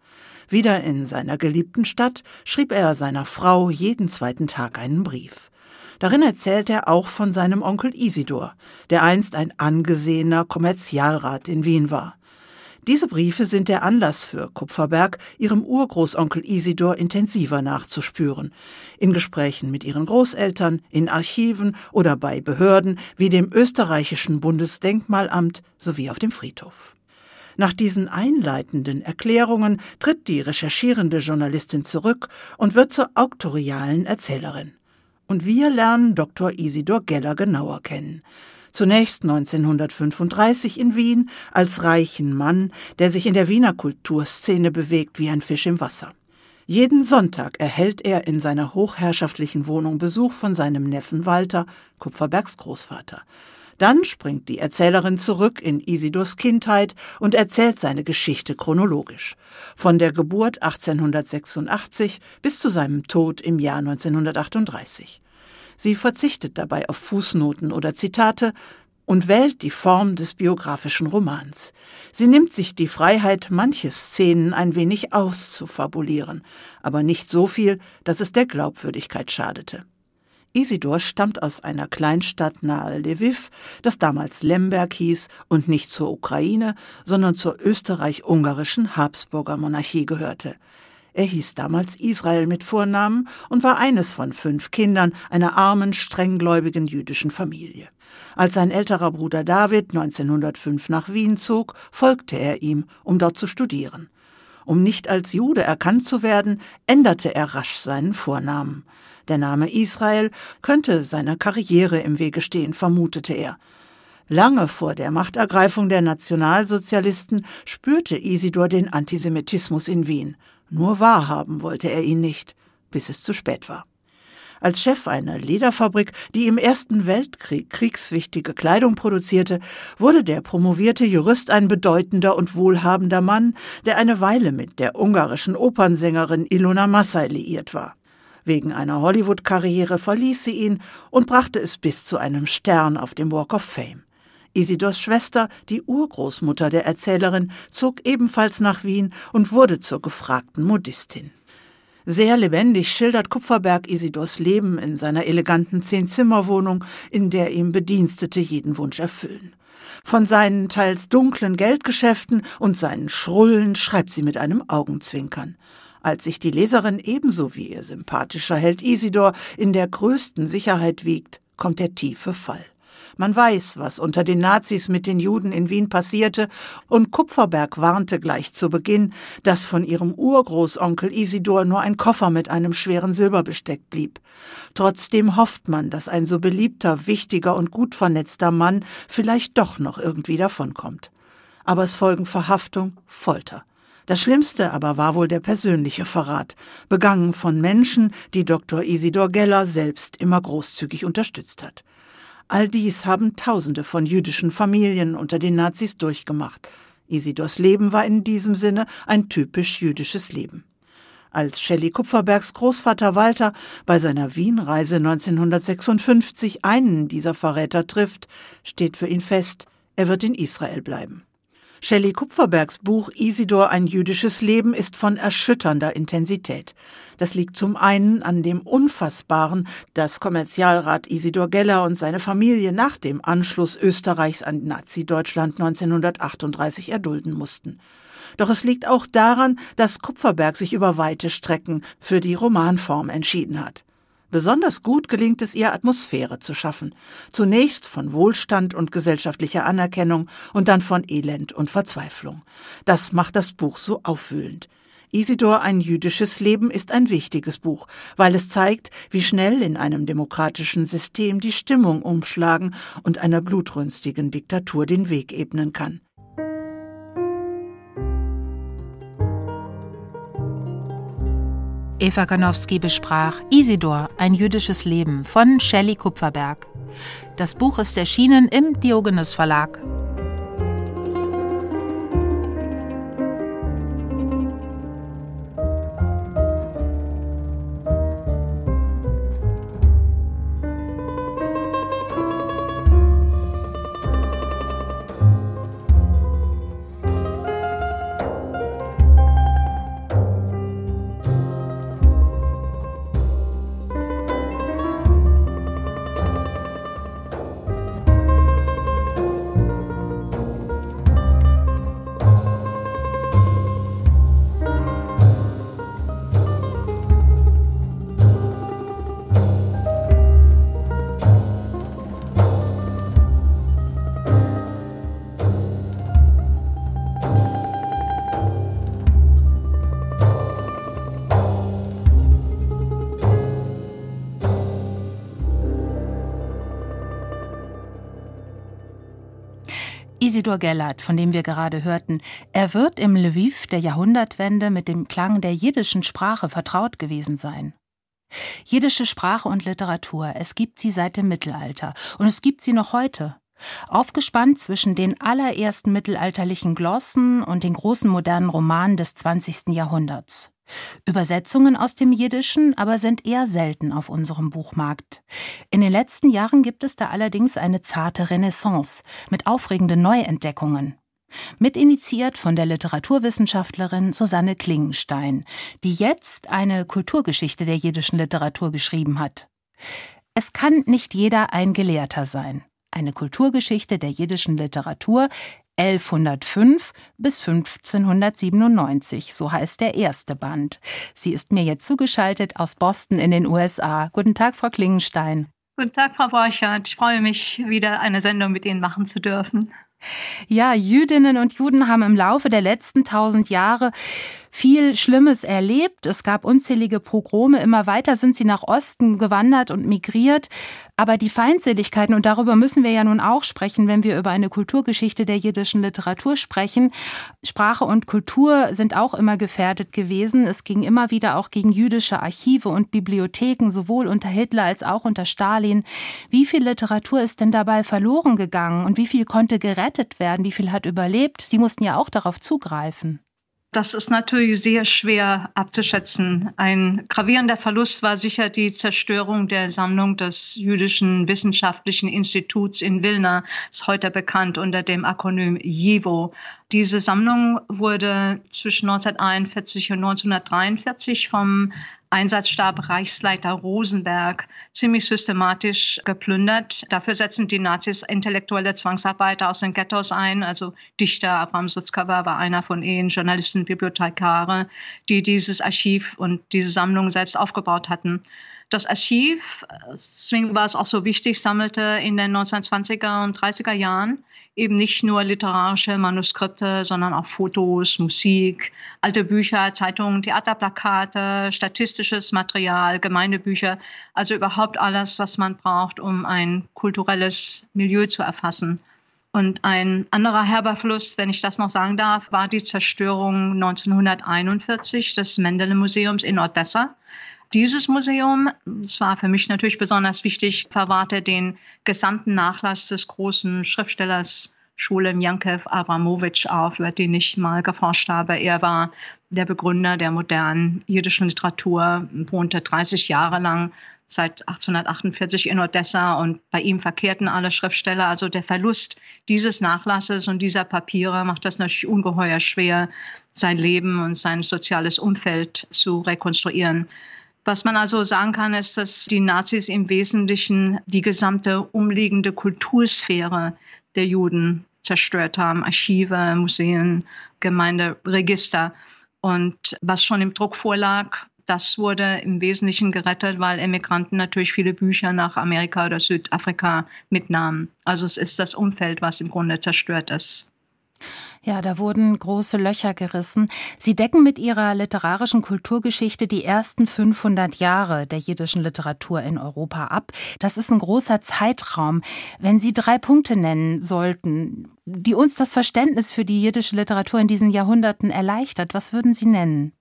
Wieder in seiner geliebten Stadt schrieb er seiner Frau jeden zweiten Tag einen Brief. Darin erzählt er auch von seinem Onkel Isidor, der einst ein angesehener Kommerzialrat in Wien war. Diese Briefe sind der Anlass für Kupferberg, ihrem Urgroßonkel Isidor intensiver nachzuspüren. In Gesprächen mit ihren Großeltern, in Archiven oder bei Behörden wie dem österreichischen Bundesdenkmalamt sowie auf dem Friedhof. Nach diesen einleitenden Erklärungen tritt die recherchierende Journalistin zurück und wird zur auktorialen Erzählerin. Und wir lernen Dr. Isidor Geller genauer kennen. Zunächst 1935 in Wien als reichen Mann, der sich in der Wiener Kulturszene bewegt wie ein Fisch im Wasser. Jeden Sonntag erhält er in seiner hochherrschaftlichen Wohnung Besuch von seinem Neffen Walter, Kupferbergs Großvater. Dann springt die Erzählerin zurück in Isidors Kindheit und erzählt seine Geschichte chronologisch. Von der Geburt 1886 bis zu seinem Tod im Jahr 1938. Sie verzichtet dabei auf Fußnoten oder Zitate und wählt die Form des biografischen Romans. Sie nimmt sich die Freiheit, manche Szenen ein wenig auszufabulieren, aber nicht so viel, dass es der Glaubwürdigkeit schadete. Isidor stammt aus einer Kleinstadt nahe Lviv, das damals Lemberg hieß und nicht zur Ukraine, sondern zur österreich-ungarischen Habsburger Monarchie gehörte. Er hieß damals Israel mit Vornamen und war eines von fünf Kindern einer armen, strenggläubigen jüdischen Familie. Als sein älterer Bruder David 1905 nach Wien zog, folgte er ihm, um dort zu studieren. Um nicht als Jude erkannt zu werden, änderte er rasch seinen Vornamen. Der Name Israel könnte seiner Karriere im Wege stehen, vermutete er. Lange vor der Machtergreifung der Nationalsozialisten spürte Isidor den Antisemitismus in Wien. Nur wahrhaben wollte er ihn nicht, bis es zu spät war. Als Chef einer Lederfabrik, die im Ersten Weltkrieg kriegswichtige Kleidung produzierte, wurde der promovierte Jurist ein bedeutender und wohlhabender Mann, der eine Weile mit der ungarischen Opernsängerin Ilona Massai liiert war. Wegen einer Hollywood-Karriere verließ sie ihn und brachte es bis zu einem Stern auf dem Walk of Fame. Isidors Schwester, die Urgroßmutter der Erzählerin, zog ebenfalls nach Wien und wurde zur gefragten Modistin. Sehr lebendig schildert Kupferberg Isidors Leben in seiner eleganten Zehn-Zimmer-Wohnung, in der ihm Bedienstete jeden Wunsch erfüllen. Von seinen teils dunklen Geldgeschäften und seinen Schrullen schreibt sie mit einem Augenzwinkern. Als sich die Leserin ebenso wie ihr sympathischer Held Isidor in der größten Sicherheit wiegt, kommt der tiefe Fall. Man weiß, was unter den Nazis mit den Juden in Wien passierte, und Kupferberg warnte gleich zu Beginn, dass von ihrem Urgroßonkel Isidor nur ein Koffer mit einem schweren Silberbesteck blieb. Trotzdem hofft man, dass ein so beliebter, wichtiger und gut vernetzter Mann vielleicht doch noch irgendwie davonkommt. Aber es folgen Verhaftung, Folter. Das Schlimmste aber war wohl der persönliche Verrat, begangen von Menschen, die Dr. Isidor Geller selbst immer großzügig unterstützt hat. All dies haben Tausende von jüdischen Familien unter den Nazis durchgemacht. Isidors Leben war in diesem Sinne ein typisch jüdisches Leben. Als Shelley Kupferbergs Großvater Walter bei seiner Wienreise 1956 einen dieser Verräter trifft, steht für ihn fest, er wird in Israel bleiben. Shelley Kupferbergs Buch Isidor ein jüdisches Leben ist von erschütternder Intensität. Das liegt zum einen an dem Unfassbaren, das Kommerzialrat Isidor Geller und seine Familie nach dem Anschluss Österreichs an Nazi-Deutschland 1938 erdulden mussten. Doch es liegt auch daran, dass Kupferberg sich über weite Strecken für die Romanform entschieden hat. Besonders gut gelingt es ihr, Atmosphäre zu schaffen. Zunächst von Wohlstand und gesellschaftlicher Anerkennung und dann von Elend und Verzweiflung. Das macht das Buch so aufwühlend. Isidor ein jüdisches Leben ist ein wichtiges Buch, weil es zeigt, wie schnell in einem demokratischen System die Stimmung umschlagen und einer blutrünstigen Diktatur den Weg ebnen kann. Eva Ganowski besprach Isidor, ein jüdisches Leben von Shelley Kupferberg. Das Buch ist erschienen im Diogenes Verlag. Isidor Gellert, von dem wir gerade hörten, er wird im Lviv der Jahrhundertwende mit dem Klang der jiddischen Sprache vertraut gewesen sein. Jiddische Sprache und Literatur, es gibt sie seit dem Mittelalter und es gibt sie noch heute. Aufgespannt zwischen den allerersten mittelalterlichen Glossen und den großen modernen Romanen des 20. Jahrhunderts. Übersetzungen aus dem Jiddischen aber sind eher selten auf unserem Buchmarkt. In den letzten Jahren gibt es da allerdings eine zarte Renaissance mit aufregenden Neuentdeckungen. Mitinitiiert von der Literaturwissenschaftlerin Susanne Klingenstein, die jetzt eine Kulturgeschichte der jiddischen Literatur geschrieben hat. Es kann nicht jeder ein Gelehrter sein. Eine Kulturgeschichte der jiddischen Literatur 1105 bis 1597, so heißt der erste Band. Sie ist mir jetzt zugeschaltet aus Boston in den USA. Guten Tag, Frau Klingenstein. Guten Tag, Frau Borchardt. Ich freue mich, wieder eine Sendung mit Ihnen machen zu dürfen. Ja, Jüdinnen und Juden haben im Laufe der letzten tausend Jahre viel Schlimmes erlebt. Es gab unzählige Pogrome. Immer weiter sind sie nach Osten gewandert und migriert. Aber die Feindseligkeiten, und darüber müssen wir ja nun auch sprechen, wenn wir über eine Kulturgeschichte der jiddischen Literatur sprechen. Sprache und Kultur sind auch immer gefährdet gewesen. Es ging immer wieder auch gegen jüdische Archive und Bibliotheken, sowohl unter Hitler als auch unter Stalin. Wie viel Literatur ist denn dabei verloren gegangen und wie viel konnte gerettet werden? Wie viel hat überlebt? Sie mussten ja auch darauf zugreifen. Das ist natürlich sehr schwer abzuschätzen. Ein gravierender Verlust war sicher die Zerstörung der Sammlung des Jüdischen Wissenschaftlichen Instituts in Wilna, ist heute bekannt unter dem Akronym JIVO. Diese Sammlung wurde zwischen 1941 und 1943 vom Einsatzstab Reichsleiter Rosenberg ziemlich systematisch geplündert. Dafür setzen die Nazis intellektuelle Zwangsarbeiter aus den Ghettos ein. Also Dichter Abraham Sutzkever war einer von ihnen, Journalisten, Bibliothekare, die dieses Archiv und diese Sammlung selbst aufgebaut hatten. Das Archiv, deswegen war es auch so wichtig, sammelte in den 1920er und 30er Jahren eben nicht nur literarische Manuskripte, sondern auch Fotos, Musik, alte Bücher, Zeitungen, Theaterplakate, statistisches Material, Gemeindebücher, also überhaupt alles, was man braucht, um ein kulturelles Milieu zu erfassen. Und ein anderer herber Fluss, wenn ich das noch sagen darf, war die Zerstörung 1941 des Mendele Museums in Odessa. Dieses Museum, das war für mich natürlich besonders wichtig, verwahrte den gesamten Nachlass des großen Schriftstellers Schulem Jankev Abramowitsch auf, über den ich mal geforscht habe. Er war der Begründer der modernen jüdischen Literatur, wohnte 30 Jahre lang seit 1848 in Odessa und bei ihm verkehrten alle Schriftsteller. Also der Verlust dieses Nachlasses und dieser Papiere macht das natürlich ungeheuer schwer, sein Leben und sein soziales Umfeld zu rekonstruieren. Was man also sagen kann, ist, dass die Nazis im Wesentlichen die gesamte umliegende Kultursphäre der Juden zerstört haben. Archive, Museen, Gemeinderegister. Und was schon im Druck vorlag, das wurde im Wesentlichen gerettet, weil Emigranten natürlich viele Bücher nach Amerika oder Südafrika mitnahmen. Also es ist das Umfeld, was im Grunde zerstört ist. Ja, da wurden große Löcher gerissen. Sie decken mit ihrer literarischen Kulturgeschichte die ersten 500 Jahre der jiddischen Literatur in Europa ab. Das ist ein großer Zeitraum. Wenn Sie drei Punkte nennen sollten, die uns das Verständnis für die jiddische Literatur in diesen Jahrhunderten erleichtert, was würden Sie nennen?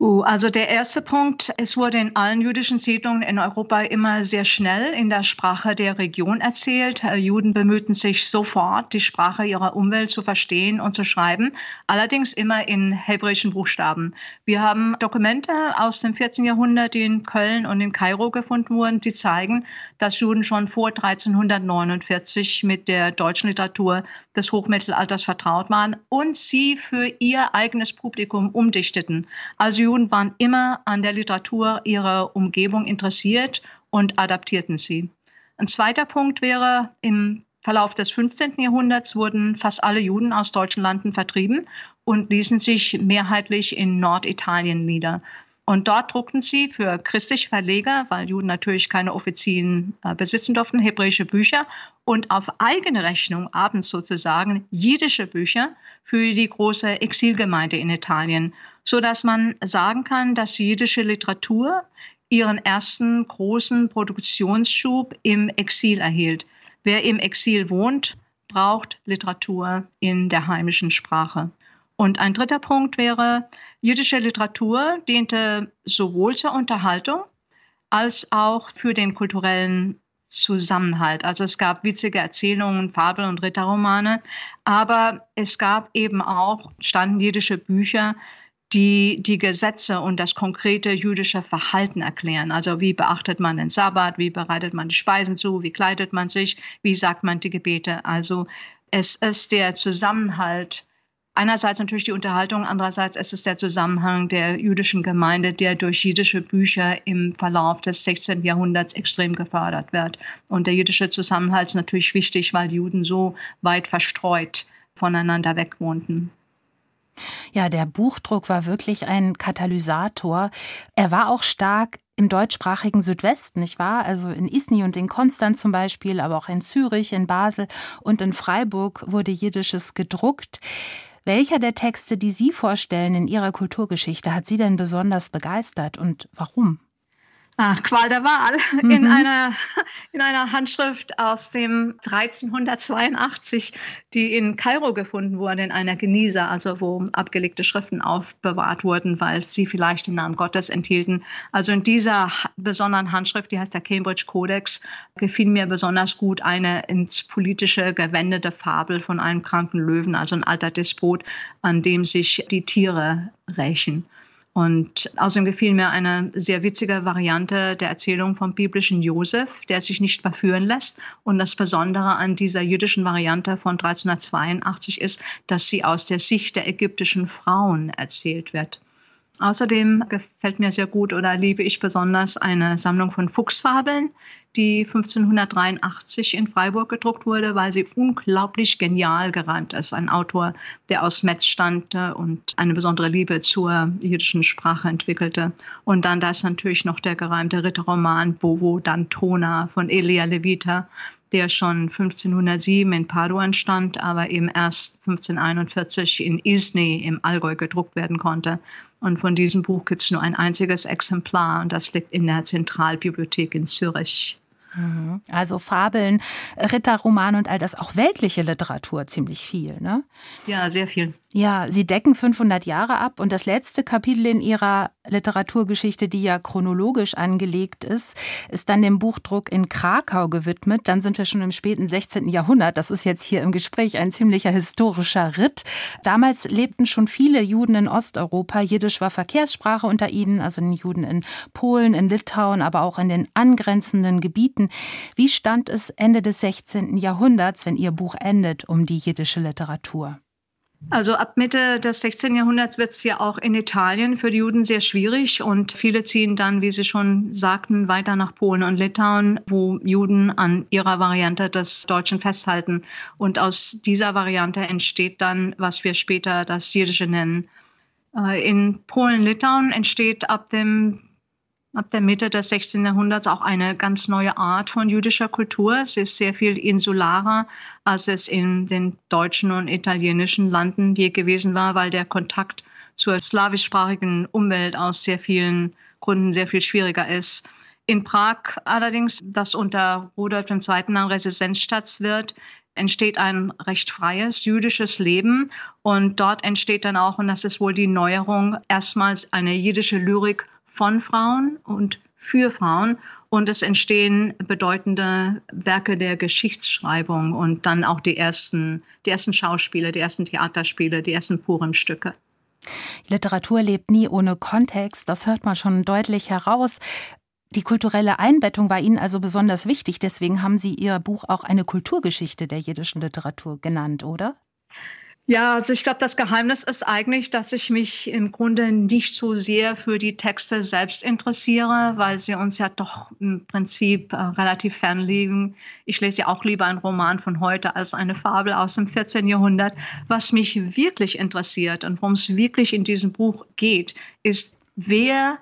Uh, also der erste Punkt, es wurde in allen jüdischen Siedlungen in Europa immer sehr schnell in der Sprache der Region erzählt. Äh, Juden bemühten sich sofort, die Sprache ihrer Umwelt zu verstehen und zu schreiben, allerdings immer in hebräischen Buchstaben. Wir haben Dokumente aus dem 14. Jahrhundert, die in Köln und in Kairo gefunden wurden, die zeigen, dass Juden schon vor 1349 mit der deutschen Literatur des Hochmittelalters vertraut waren und sie für ihr eigenes Publikum umdichteten. Also Juden waren immer an der Literatur ihrer Umgebung interessiert und adaptierten sie. Ein zweiter Punkt wäre, im Verlauf des 15. Jahrhunderts wurden fast alle Juden aus deutschen Landen vertrieben und ließen sich mehrheitlich in Norditalien nieder. Und dort druckten sie für christliche Verleger, weil Juden natürlich keine Offizien äh, besitzen durften, hebräische Bücher und auf eigene Rechnung abends sozusagen jiddische Bücher für die große Exilgemeinde in Italien, so dass man sagen kann, dass jiddische Literatur ihren ersten großen Produktionsschub im Exil erhielt. Wer im Exil wohnt, braucht Literatur in der heimischen Sprache. Und ein dritter Punkt wäre, jüdische Literatur diente sowohl zur Unterhaltung als auch für den kulturellen Zusammenhalt. Also es gab witzige Erzählungen, Fabel- und Ritterromane, aber es gab eben auch, standen jüdische Bücher, die die Gesetze und das konkrete jüdische Verhalten erklären. Also wie beachtet man den Sabbat, wie bereitet man die Speisen zu, wie kleidet man sich, wie sagt man die Gebete. Also es ist der Zusammenhalt Einerseits natürlich die Unterhaltung, andererseits ist es der Zusammenhang der jüdischen Gemeinde, der durch jüdische Bücher im Verlauf des 16. Jahrhunderts extrem gefördert wird. Und der jüdische Zusammenhalt ist natürlich wichtig, weil die Juden so weit verstreut voneinander weg wohnten. Ja, der Buchdruck war wirklich ein Katalysator. Er war auch stark im deutschsprachigen Südwesten, nicht wahr? Also in Isny und in Konstanz zum Beispiel, aber auch in Zürich, in Basel und in Freiburg wurde Jiddisches gedruckt. Welcher der Texte, die Sie vorstellen in Ihrer Kulturgeschichte, hat Sie denn besonders begeistert und warum? Ach, Qual der Wahl mhm. in, einer, in einer Handschrift aus dem 1382, die in Kairo gefunden wurde, in einer Genießer, also wo abgelegte Schriften aufbewahrt wurden, weil sie vielleicht den Namen Gottes enthielten. Also in dieser besonderen Handschrift, die heißt der Cambridge Codex, gefiel mir besonders gut eine ins politische gewendete Fabel von einem kranken Löwen, also ein alter Despot, an dem sich die Tiere rächen. Und außerdem gefiel mir eine sehr witzige Variante der Erzählung vom biblischen Josef, der sich nicht verführen lässt. Und das Besondere an dieser jüdischen Variante von 1382 ist, dass sie aus der Sicht der ägyptischen Frauen erzählt wird. Außerdem gefällt mir sehr gut oder liebe ich besonders eine Sammlung von Fuchsfabeln, die 1583 in Freiburg gedruckt wurde, weil sie unglaublich genial gereimt ist. Ein Autor, der aus Metz stammte und eine besondere Liebe zur jüdischen Sprache entwickelte. Und dann da ist natürlich noch der gereimte Ritterroman Bovo Dantona von Elia Levita, der schon 1507 in Padua entstand, aber eben erst 1541 in Isny im Allgäu gedruckt werden konnte. Und von diesem Buch gibt es nur ein einziges Exemplar und das liegt in der Zentralbibliothek in Zürich. Mhm. Also Fabeln, Ritterroman und all das, auch weltliche Literatur ziemlich viel, ne? Ja, sehr viel. Ja, Sie decken 500 Jahre ab und das letzte Kapitel in Ihrer Literaturgeschichte, die ja chronologisch angelegt ist, ist dann dem Buchdruck in Krakau gewidmet. Dann sind wir schon im späten 16. Jahrhundert. Das ist jetzt hier im Gespräch ein ziemlicher historischer Ritt. Damals lebten schon viele Juden in Osteuropa. Jiddisch war Verkehrssprache unter ihnen, also den Juden in Polen, in Litauen, aber auch in den angrenzenden Gebieten. Wie stand es Ende des 16. Jahrhunderts, wenn Ihr Buch endet, um die jiddische Literatur? Also ab Mitte des 16. Jahrhunderts wird es ja auch in Italien für die Juden sehr schwierig und viele ziehen dann, wie Sie schon sagten, weiter nach Polen und Litauen, wo Juden an ihrer Variante des Deutschen festhalten. Und aus dieser Variante entsteht dann, was wir später das Jiddische nennen. Äh, in Polen-Litauen entsteht ab dem ab der Mitte des 16. Jahrhunderts auch eine ganz neue Art von jüdischer Kultur. Es ist sehr viel insularer, als es in den deutschen und italienischen Landen je gewesen war, weil der Kontakt zur slawischsprachigen Umwelt aus sehr vielen Gründen sehr viel schwieriger ist. In Prag allerdings, das unter Rudolf II. dann Residenzstadt wird, entsteht ein recht freies jüdisches Leben und dort entsteht dann auch, und das ist wohl die Neuerung, erstmals eine jüdische Lyrik von Frauen und für Frauen und es entstehen bedeutende Werke der Geschichtsschreibung und dann auch die ersten, die ersten Schauspiele, die ersten Theaterspiele, die ersten Purim-Stücke. Literatur lebt nie ohne Kontext, das hört man schon deutlich heraus. Die kulturelle Einbettung war Ihnen also besonders wichtig, deswegen haben Sie Ihr Buch auch eine Kulturgeschichte der jiddischen Literatur genannt, oder? Ja, also ich glaube, das Geheimnis ist eigentlich, dass ich mich im Grunde nicht so sehr für die Texte selbst interessiere, weil sie uns ja doch im Prinzip äh, relativ fern liegen. Ich lese ja auch lieber einen Roman von heute als eine Fabel aus dem 14. Jahrhundert. Was mich wirklich interessiert und worum es wirklich in diesem Buch geht, ist, wer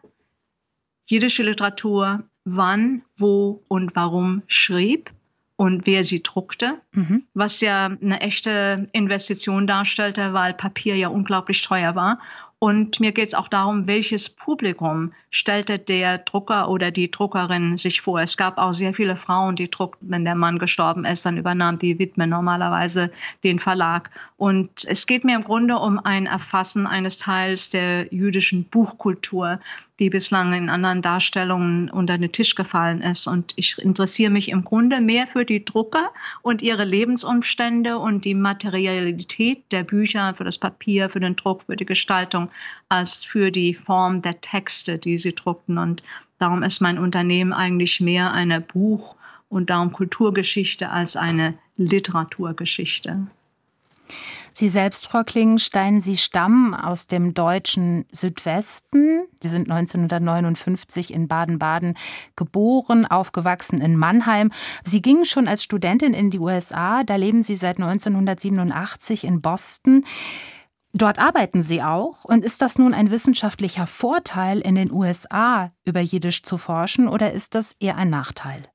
jüdische Literatur wann, wo und warum schrieb und wer sie druckte, mhm. was ja eine echte Investition darstellte, weil Papier ja unglaublich teuer war. Und mir geht es auch darum, welches Publikum stellte der Drucker oder die Druckerin sich vor. Es gab auch sehr viele Frauen, die druckten, wenn der Mann gestorben ist, dann übernahm die Witwe normalerweise den Verlag. Und es geht mir im Grunde um ein Erfassen eines Teils der jüdischen Buchkultur, die bislang in anderen Darstellungen unter den Tisch gefallen ist. Und ich interessiere mich im Grunde mehr für die Drucker und ihre Lebensumstände und die Materialität der Bücher, für das Papier, für den Druck, für die Gestaltung, als für die Form der Texte, die sie druckten. Und darum ist mein Unternehmen eigentlich mehr eine Buch- und darum Kulturgeschichte als eine Literaturgeschichte. Sie selbst, Frau Klingenstein, Sie stammen aus dem deutschen Südwesten. Sie sind 1959 in Baden-Baden geboren, aufgewachsen in Mannheim. Sie gingen schon als Studentin in die USA. Da leben Sie seit 1987 in Boston. Dort arbeiten Sie auch. Und ist das nun ein wissenschaftlicher Vorteil, in den USA über Jiddisch zu forschen, oder ist das eher ein Nachteil?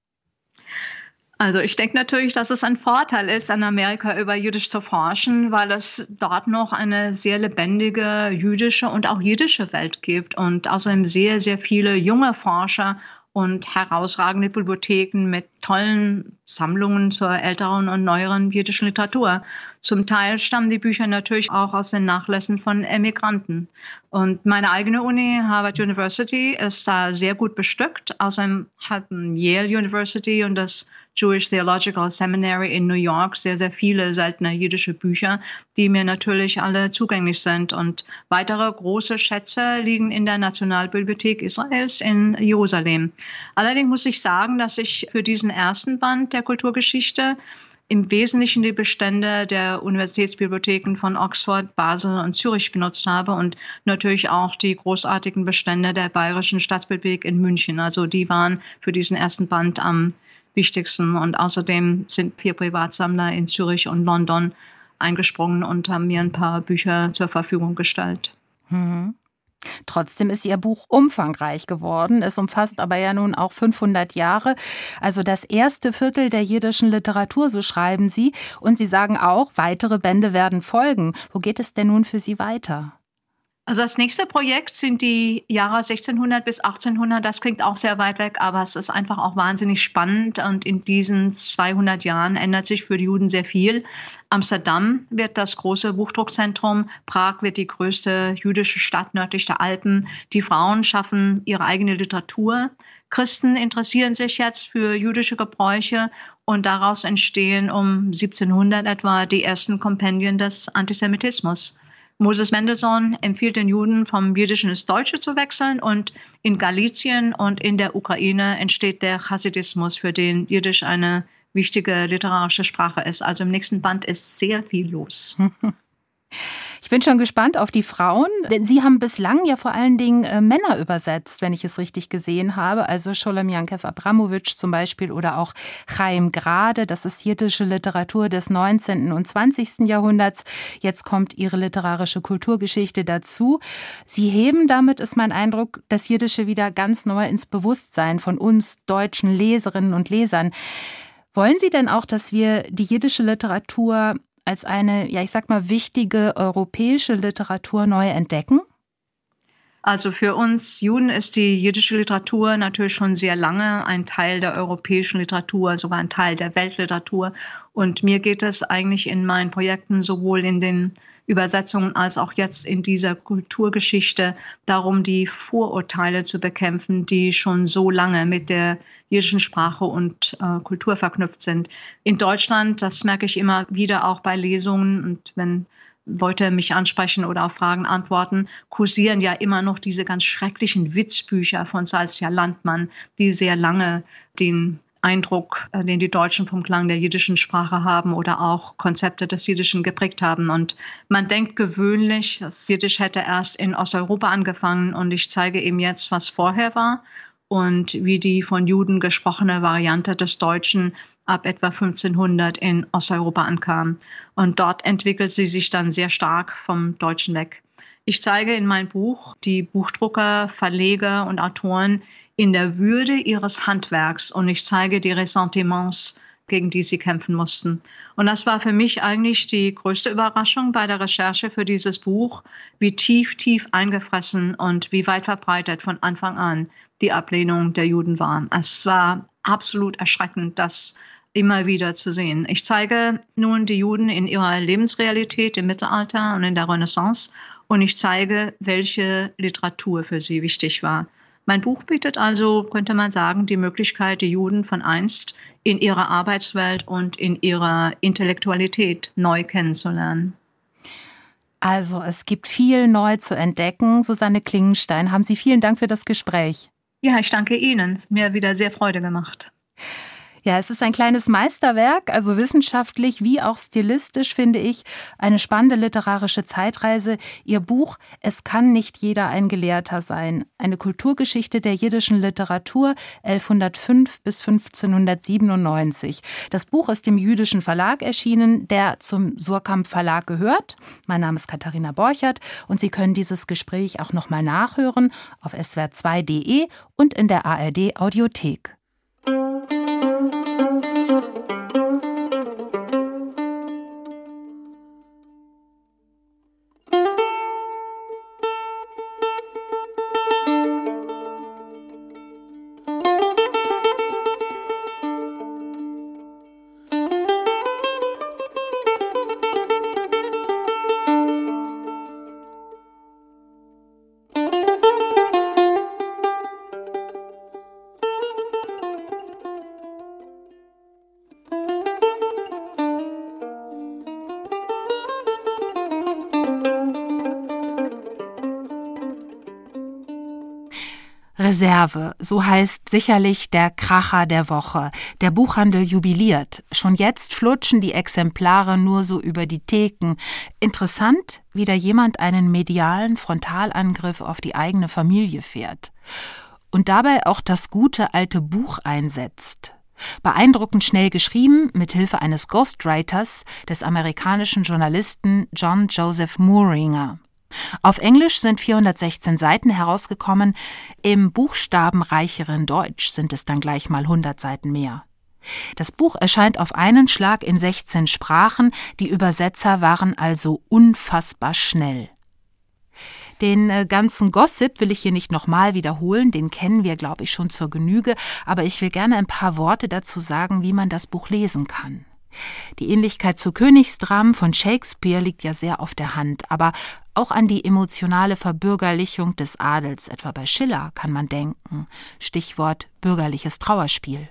Also ich denke natürlich, dass es ein Vorteil ist, in Amerika über Jüdisch zu forschen, weil es dort noch eine sehr lebendige jüdische und auch jiddische Welt gibt und außerdem sehr, sehr viele junge Forscher und herausragende Bibliotheken mit tollen Sammlungen zur älteren und neueren jiddischen Literatur. Zum Teil stammen die Bücher natürlich auch aus den Nachlässen von Emigranten. Und meine eigene Uni, Harvard University, ist da sehr gut bestückt. Außerdem hatten Yale University und das Jewish Theological Seminary in New York sehr, sehr viele seltene jüdische Bücher, die mir natürlich alle zugänglich sind. Und weitere große Schätze liegen in der Nationalbibliothek Israels in Jerusalem. Allerdings muss ich sagen, dass ich für diesen ersten Band der Kulturgeschichte im Wesentlichen die Bestände der Universitätsbibliotheken von Oxford, Basel und Zürich benutzt habe und natürlich auch die großartigen Bestände der Bayerischen Staatsbibliothek in München. Also die waren für diesen ersten Band am wichtigsten. Und außerdem sind vier Privatsammler in Zürich und London eingesprungen und haben mir ein paar Bücher zur Verfügung gestellt. Mhm. Trotzdem ist Ihr Buch umfangreich geworden. Es umfasst aber ja nun auch 500 Jahre, also das erste Viertel der jiddischen Literatur, so schreiben Sie. Und Sie sagen auch, weitere Bände werden folgen. Wo geht es denn nun für Sie weiter? Also das nächste Projekt sind die Jahre 1600 bis 1800. Das klingt auch sehr weit weg, aber es ist einfach auch wahnsinnig spannend. Und in diesen 200 Jahren ändert sich für die Juden sehr viel. Amsterdam wird das große Buchdruckzentrum. Prag wird die größte jüdische Stadt nördlich der Alpen. Die Frauen schaffen ihre eigene Literatur. Christen interessieren sich jetzt für jüdische Gebräuche und daraus entstehen um 1700 etwa die ersten Kompendien des Antisemitismus. Moses Mendelssohn empfiehlt den Juden vom Jüdischen ins Deutsche zu wechseln und in Galizien und in der Ukraine entsteht der Hasidismus, für den Jiddisch eine wichtige literarische Sprache ist. Also im nächsten Band ist sehr viel los. Ich bin schon gespannt auf die Frauen, denn Sie haben bislang ja vor allen Dingen äh, Männer übersetzt, wenn ich es richtig gesehen habe. Also Sholem Yankev Abramowitsch zum Beispiel oder auch Chaim Grade. Das ist jiddische Literatur des 19. und 20. Jahrhunderts. Jetzt kommt Ihre literarische Kulturgeschichte dazu. Sie heben damit, ist mein Eindruck, das Jiddische wieder ganz neu ins Bewusstsein von uns deutschen Leserinnen und Lesern. Wollen Sie denn auch, dass wir die jiddische Literatur als eine, ja, ich sag mal, wichtige europäische Literatur neu entdecken? Also für uns Juden ist die jüdische Literatur natürlich schon sehr lange ein Teil der europäischen Literatur, sogar ein Teil der Weltliteratur. Und mir geht es eigentlich in meinen Projekten sowohl in den Übersetzungen als auch jetzt in dieser Kulturgeschichte darum, die Vorurteile zu bekämpfen, die schon so lange mit der jiddischen Sprache und äh, Kultur verknüpft sind. In Deutschland, das merke ich immer wieder auch bei Lesungen und wenn Leute mich ansprechen oder auf Fragen antworten, kursieren ja immer noch diese ganz schrecklichen Witzbücher von Salzia Landmann, die sehr lange den Eindruck, äh, den die Deutschen vom Klang der jiddischen Sprache haben oder auch Konzepte des Jiddischen geprägt haben. Und man denkt gewöhnlich, das Jiddisch hätte erst in Osteuropa angefangen und ich zeige ihm jetzt, was vorher war und wie die von Juden gesprochene Variante des Deutschen ab etwa 1500 in Osteuropa ankam. Und dort entwickelt sie sich dann sehr stark vom Deutschen weg. Ich zeige in meinem Buch die Buchdrucker, Verleger und Autoren in der Würde ihres Handwerks und ich zeige die Ressentiments, gegen die sie kämpfen mussten. Und das war für mich eigentlich die größte Überraschung bei der Recherche für dieses Buch, wie tief, tief eingefressen und wie weit verbreitet von Anfang an die Ablehnung der Juden war. Es war absolut erschreckend, das immer wieder zu sehen. Ich zeige nun die Juden in ihrer Lebensrealität im Mittelalter und in der Renaissance und ich zeige, welche Literatur für sie wichtig war. Mein Buch bietet also, könnte man sagen, die Möglichkeit, die Juden von einst in ihrer Arbeitswelt und in ihrer Intellektualität neu kennenzulernen. Also, es gibt viel neu zu entdecken. Susanne Klingenstein, haben Sie vielen Dank für das Gespräch. Ja, ich danke Ihnen. Es hat mir wieder sehr Freude gemacht. Ja, es ist ein kleines Meisterwerk, also wissenschaftlich wie auch stilistisch, finde ich, eine spannende literarische Zeitreise. Ihr Buch Es kann nicht jeder ein Gelehrter sein. Eine Kulturgeschichte der jiddischen Literatur 1105 bis 1597. Das Buch ist im jüdischen Verlag erschienen, der zum Surkamp Verlag gehört. Mein Name ist Katharina Borchert und Sie können dieses Gespräch auch nochmal nachhören auf swr2.de und in der ARD Audiothek. Música Reserve, so heißt sicherlich der Kracher der Woche. Der Buchhandel jubiliert. Schon jetzt flutschen die Exemplare nur so über die Theken. Interessant, wie da jemand einen medialen Frontalangriff auf die eigene Familie fährt. Und dabei auch das gute alte Buch einsetzt. Beeindruckend schnell geschrieben, mit Hilfe eines Ghostwriters des amerikanischen Journalisten John Joseph Mooringer. Auf Englisch sind 416 Seiten herausgekommen, im buchstabenreicheren Deutsch sind es dann gleich mal 100 Seiten mehr. Das Buch erscheint auf einen Schlag in 16 Sprachen, die Übersetzer waren also unfassbar schnell. Den äh, ganzen Gossip will ich hier nicht nochmal wiederholen, den kennen wir, glaube ich, schon zur Genüge, aber ich will gerne ein paar Worte dazu sagen, wie man das Buch lesen kann. Die Ähnlichkeit zu Königsdramen von Shakespeare liegt ja sehr auf der Hand, aber auch an die emotionale Verbürgerlichung des Adels, etwa bei Schiller, kann man denken. Stichwort bürgerliches Trauerspiel.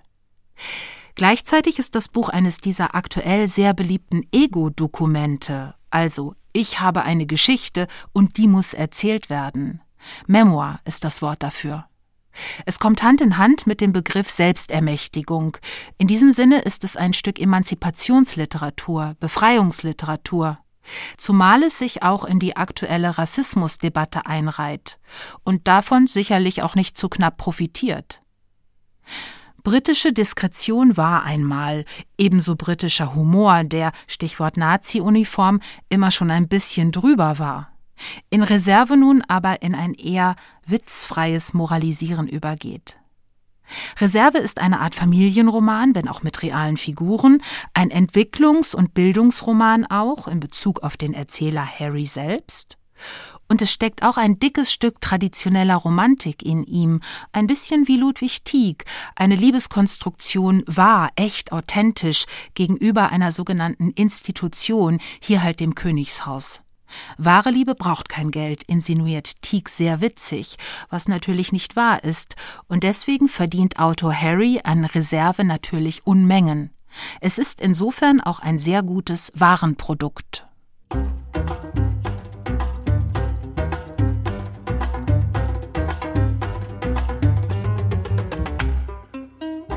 Gleichzeitig ist das Buch eines dieser aktuell sehr beliebten Ego-Dokumente, also ich habe eine Geschichte und die muss erzählt werden. Memoir ist das Wort dafür. Es kommt Hand in Hand mit dem Begriff Selbstermächtigung. In diesem Sinne ist es ein Stück Emanzipationsliteratur, Befreiungsliteratur. Zumal es sich auch in die aktuelle Rassismusdebatte einreiht und davon sicherlich auch nicht zu knapp profitiert. Britische Diskretion war einmal, ebenso britischer Humor, der, Stichwort Nazi-Uniform, immer schon ein bisschen drüber war in Reserve nun aber in ein eher witzfreies Moralisieren übergeht. Reserve ist eine Art Familienroman, wenn auch mit realen Figuren, ein Entwicklungs- und Bildungsroman auch in Bezug auf den Erzähler Harry selbst. Und es steckt auch ein dickes Stück traditioneller Romantik in ihm, ein bisschen wie Ludwig Tieck, eine Liebeskonstruktion wahr, echt, authentisch gegenüber einer sogenannten Institution, hier halt dem Königshaus. Wahre Liebe braucht kein Geld, insinuiert Teague sehr witzig, was natürlich nicht wahr ist, und deswegen verdient Autor Harry an Reserve natürlich Unmengen. Es ist insofern auch ein sehr gutes Warenprodukt.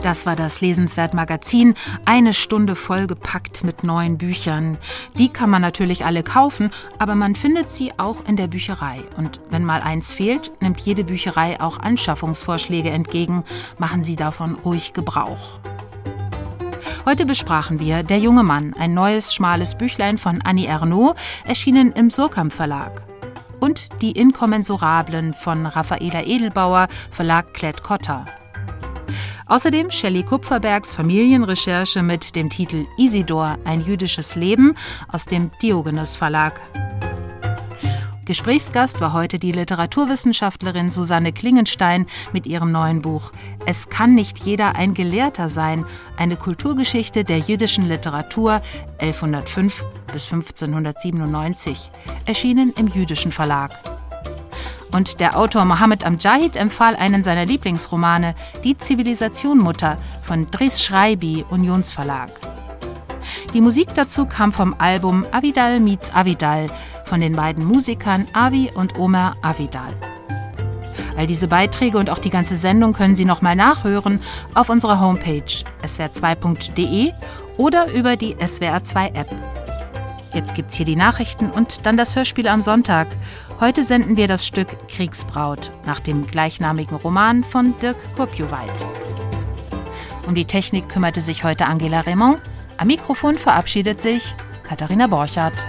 Das war das Lesenswert Magazin, eine Stunde vollgepackt mit neuen Büchern. Die kann man natürlich alle kaufen, aber man findet sie auch in der Bücherei. Und wenn mal eins fehlt, nimmt jede Bücherei auch Anschaffungsvorschläge entgegen. Machen Sie davon ruhig Gebrauch. Heute besprachen wir Der junge Mann, ein neues schmales Büchlein von Annie Ernaux, erschienen im Surkamp Verlag. Und Die Inkommensurablen von Raffaela Edelbauer, Verlag Klett-Cotta. Außerdem Shelley Kupferbergs Familienrecherche mit dem Titel Isidor, ein jüdisches Leben aus dem Diogenes Verlag. Gesprächsgast war heute die Literaturwissenschaftlerin Susanne Klingenstein mit ihrem neuen Buch Es kann nicht jeder ein Gelehrter sein, eine Kulturgeschichte der jüdischen Literatur 1105 bis 1597, erschienen im jüdischen Verlag. Und der Autor Mohammed Amjahid empfahl einen seiner Lieblingsromane, Die Zivilisation Mutter von Dries Schreibi, Unionsverlag. Die Musik dazu kam vom Album Avidal meets Avidal von den beiden Musikern Avi und Omer Avidal. All diese Beiträge und auch die ganze Sendung können Sie nochmal nachhören auf unserer Homepage swr2.de oder über die SWR2-App. Jetzt gibt's hier die Nachrichten und dann das Hörspiel am Sonntag. Heute senden wir das Stück Kriegsbraut nach dem gleichnamigen Roman von Dirk Kurpjowald. Um die Technik kümmerte sich heute Angela Raymond. Am Mikrofon verabschiedet sich Katharina Borchardt.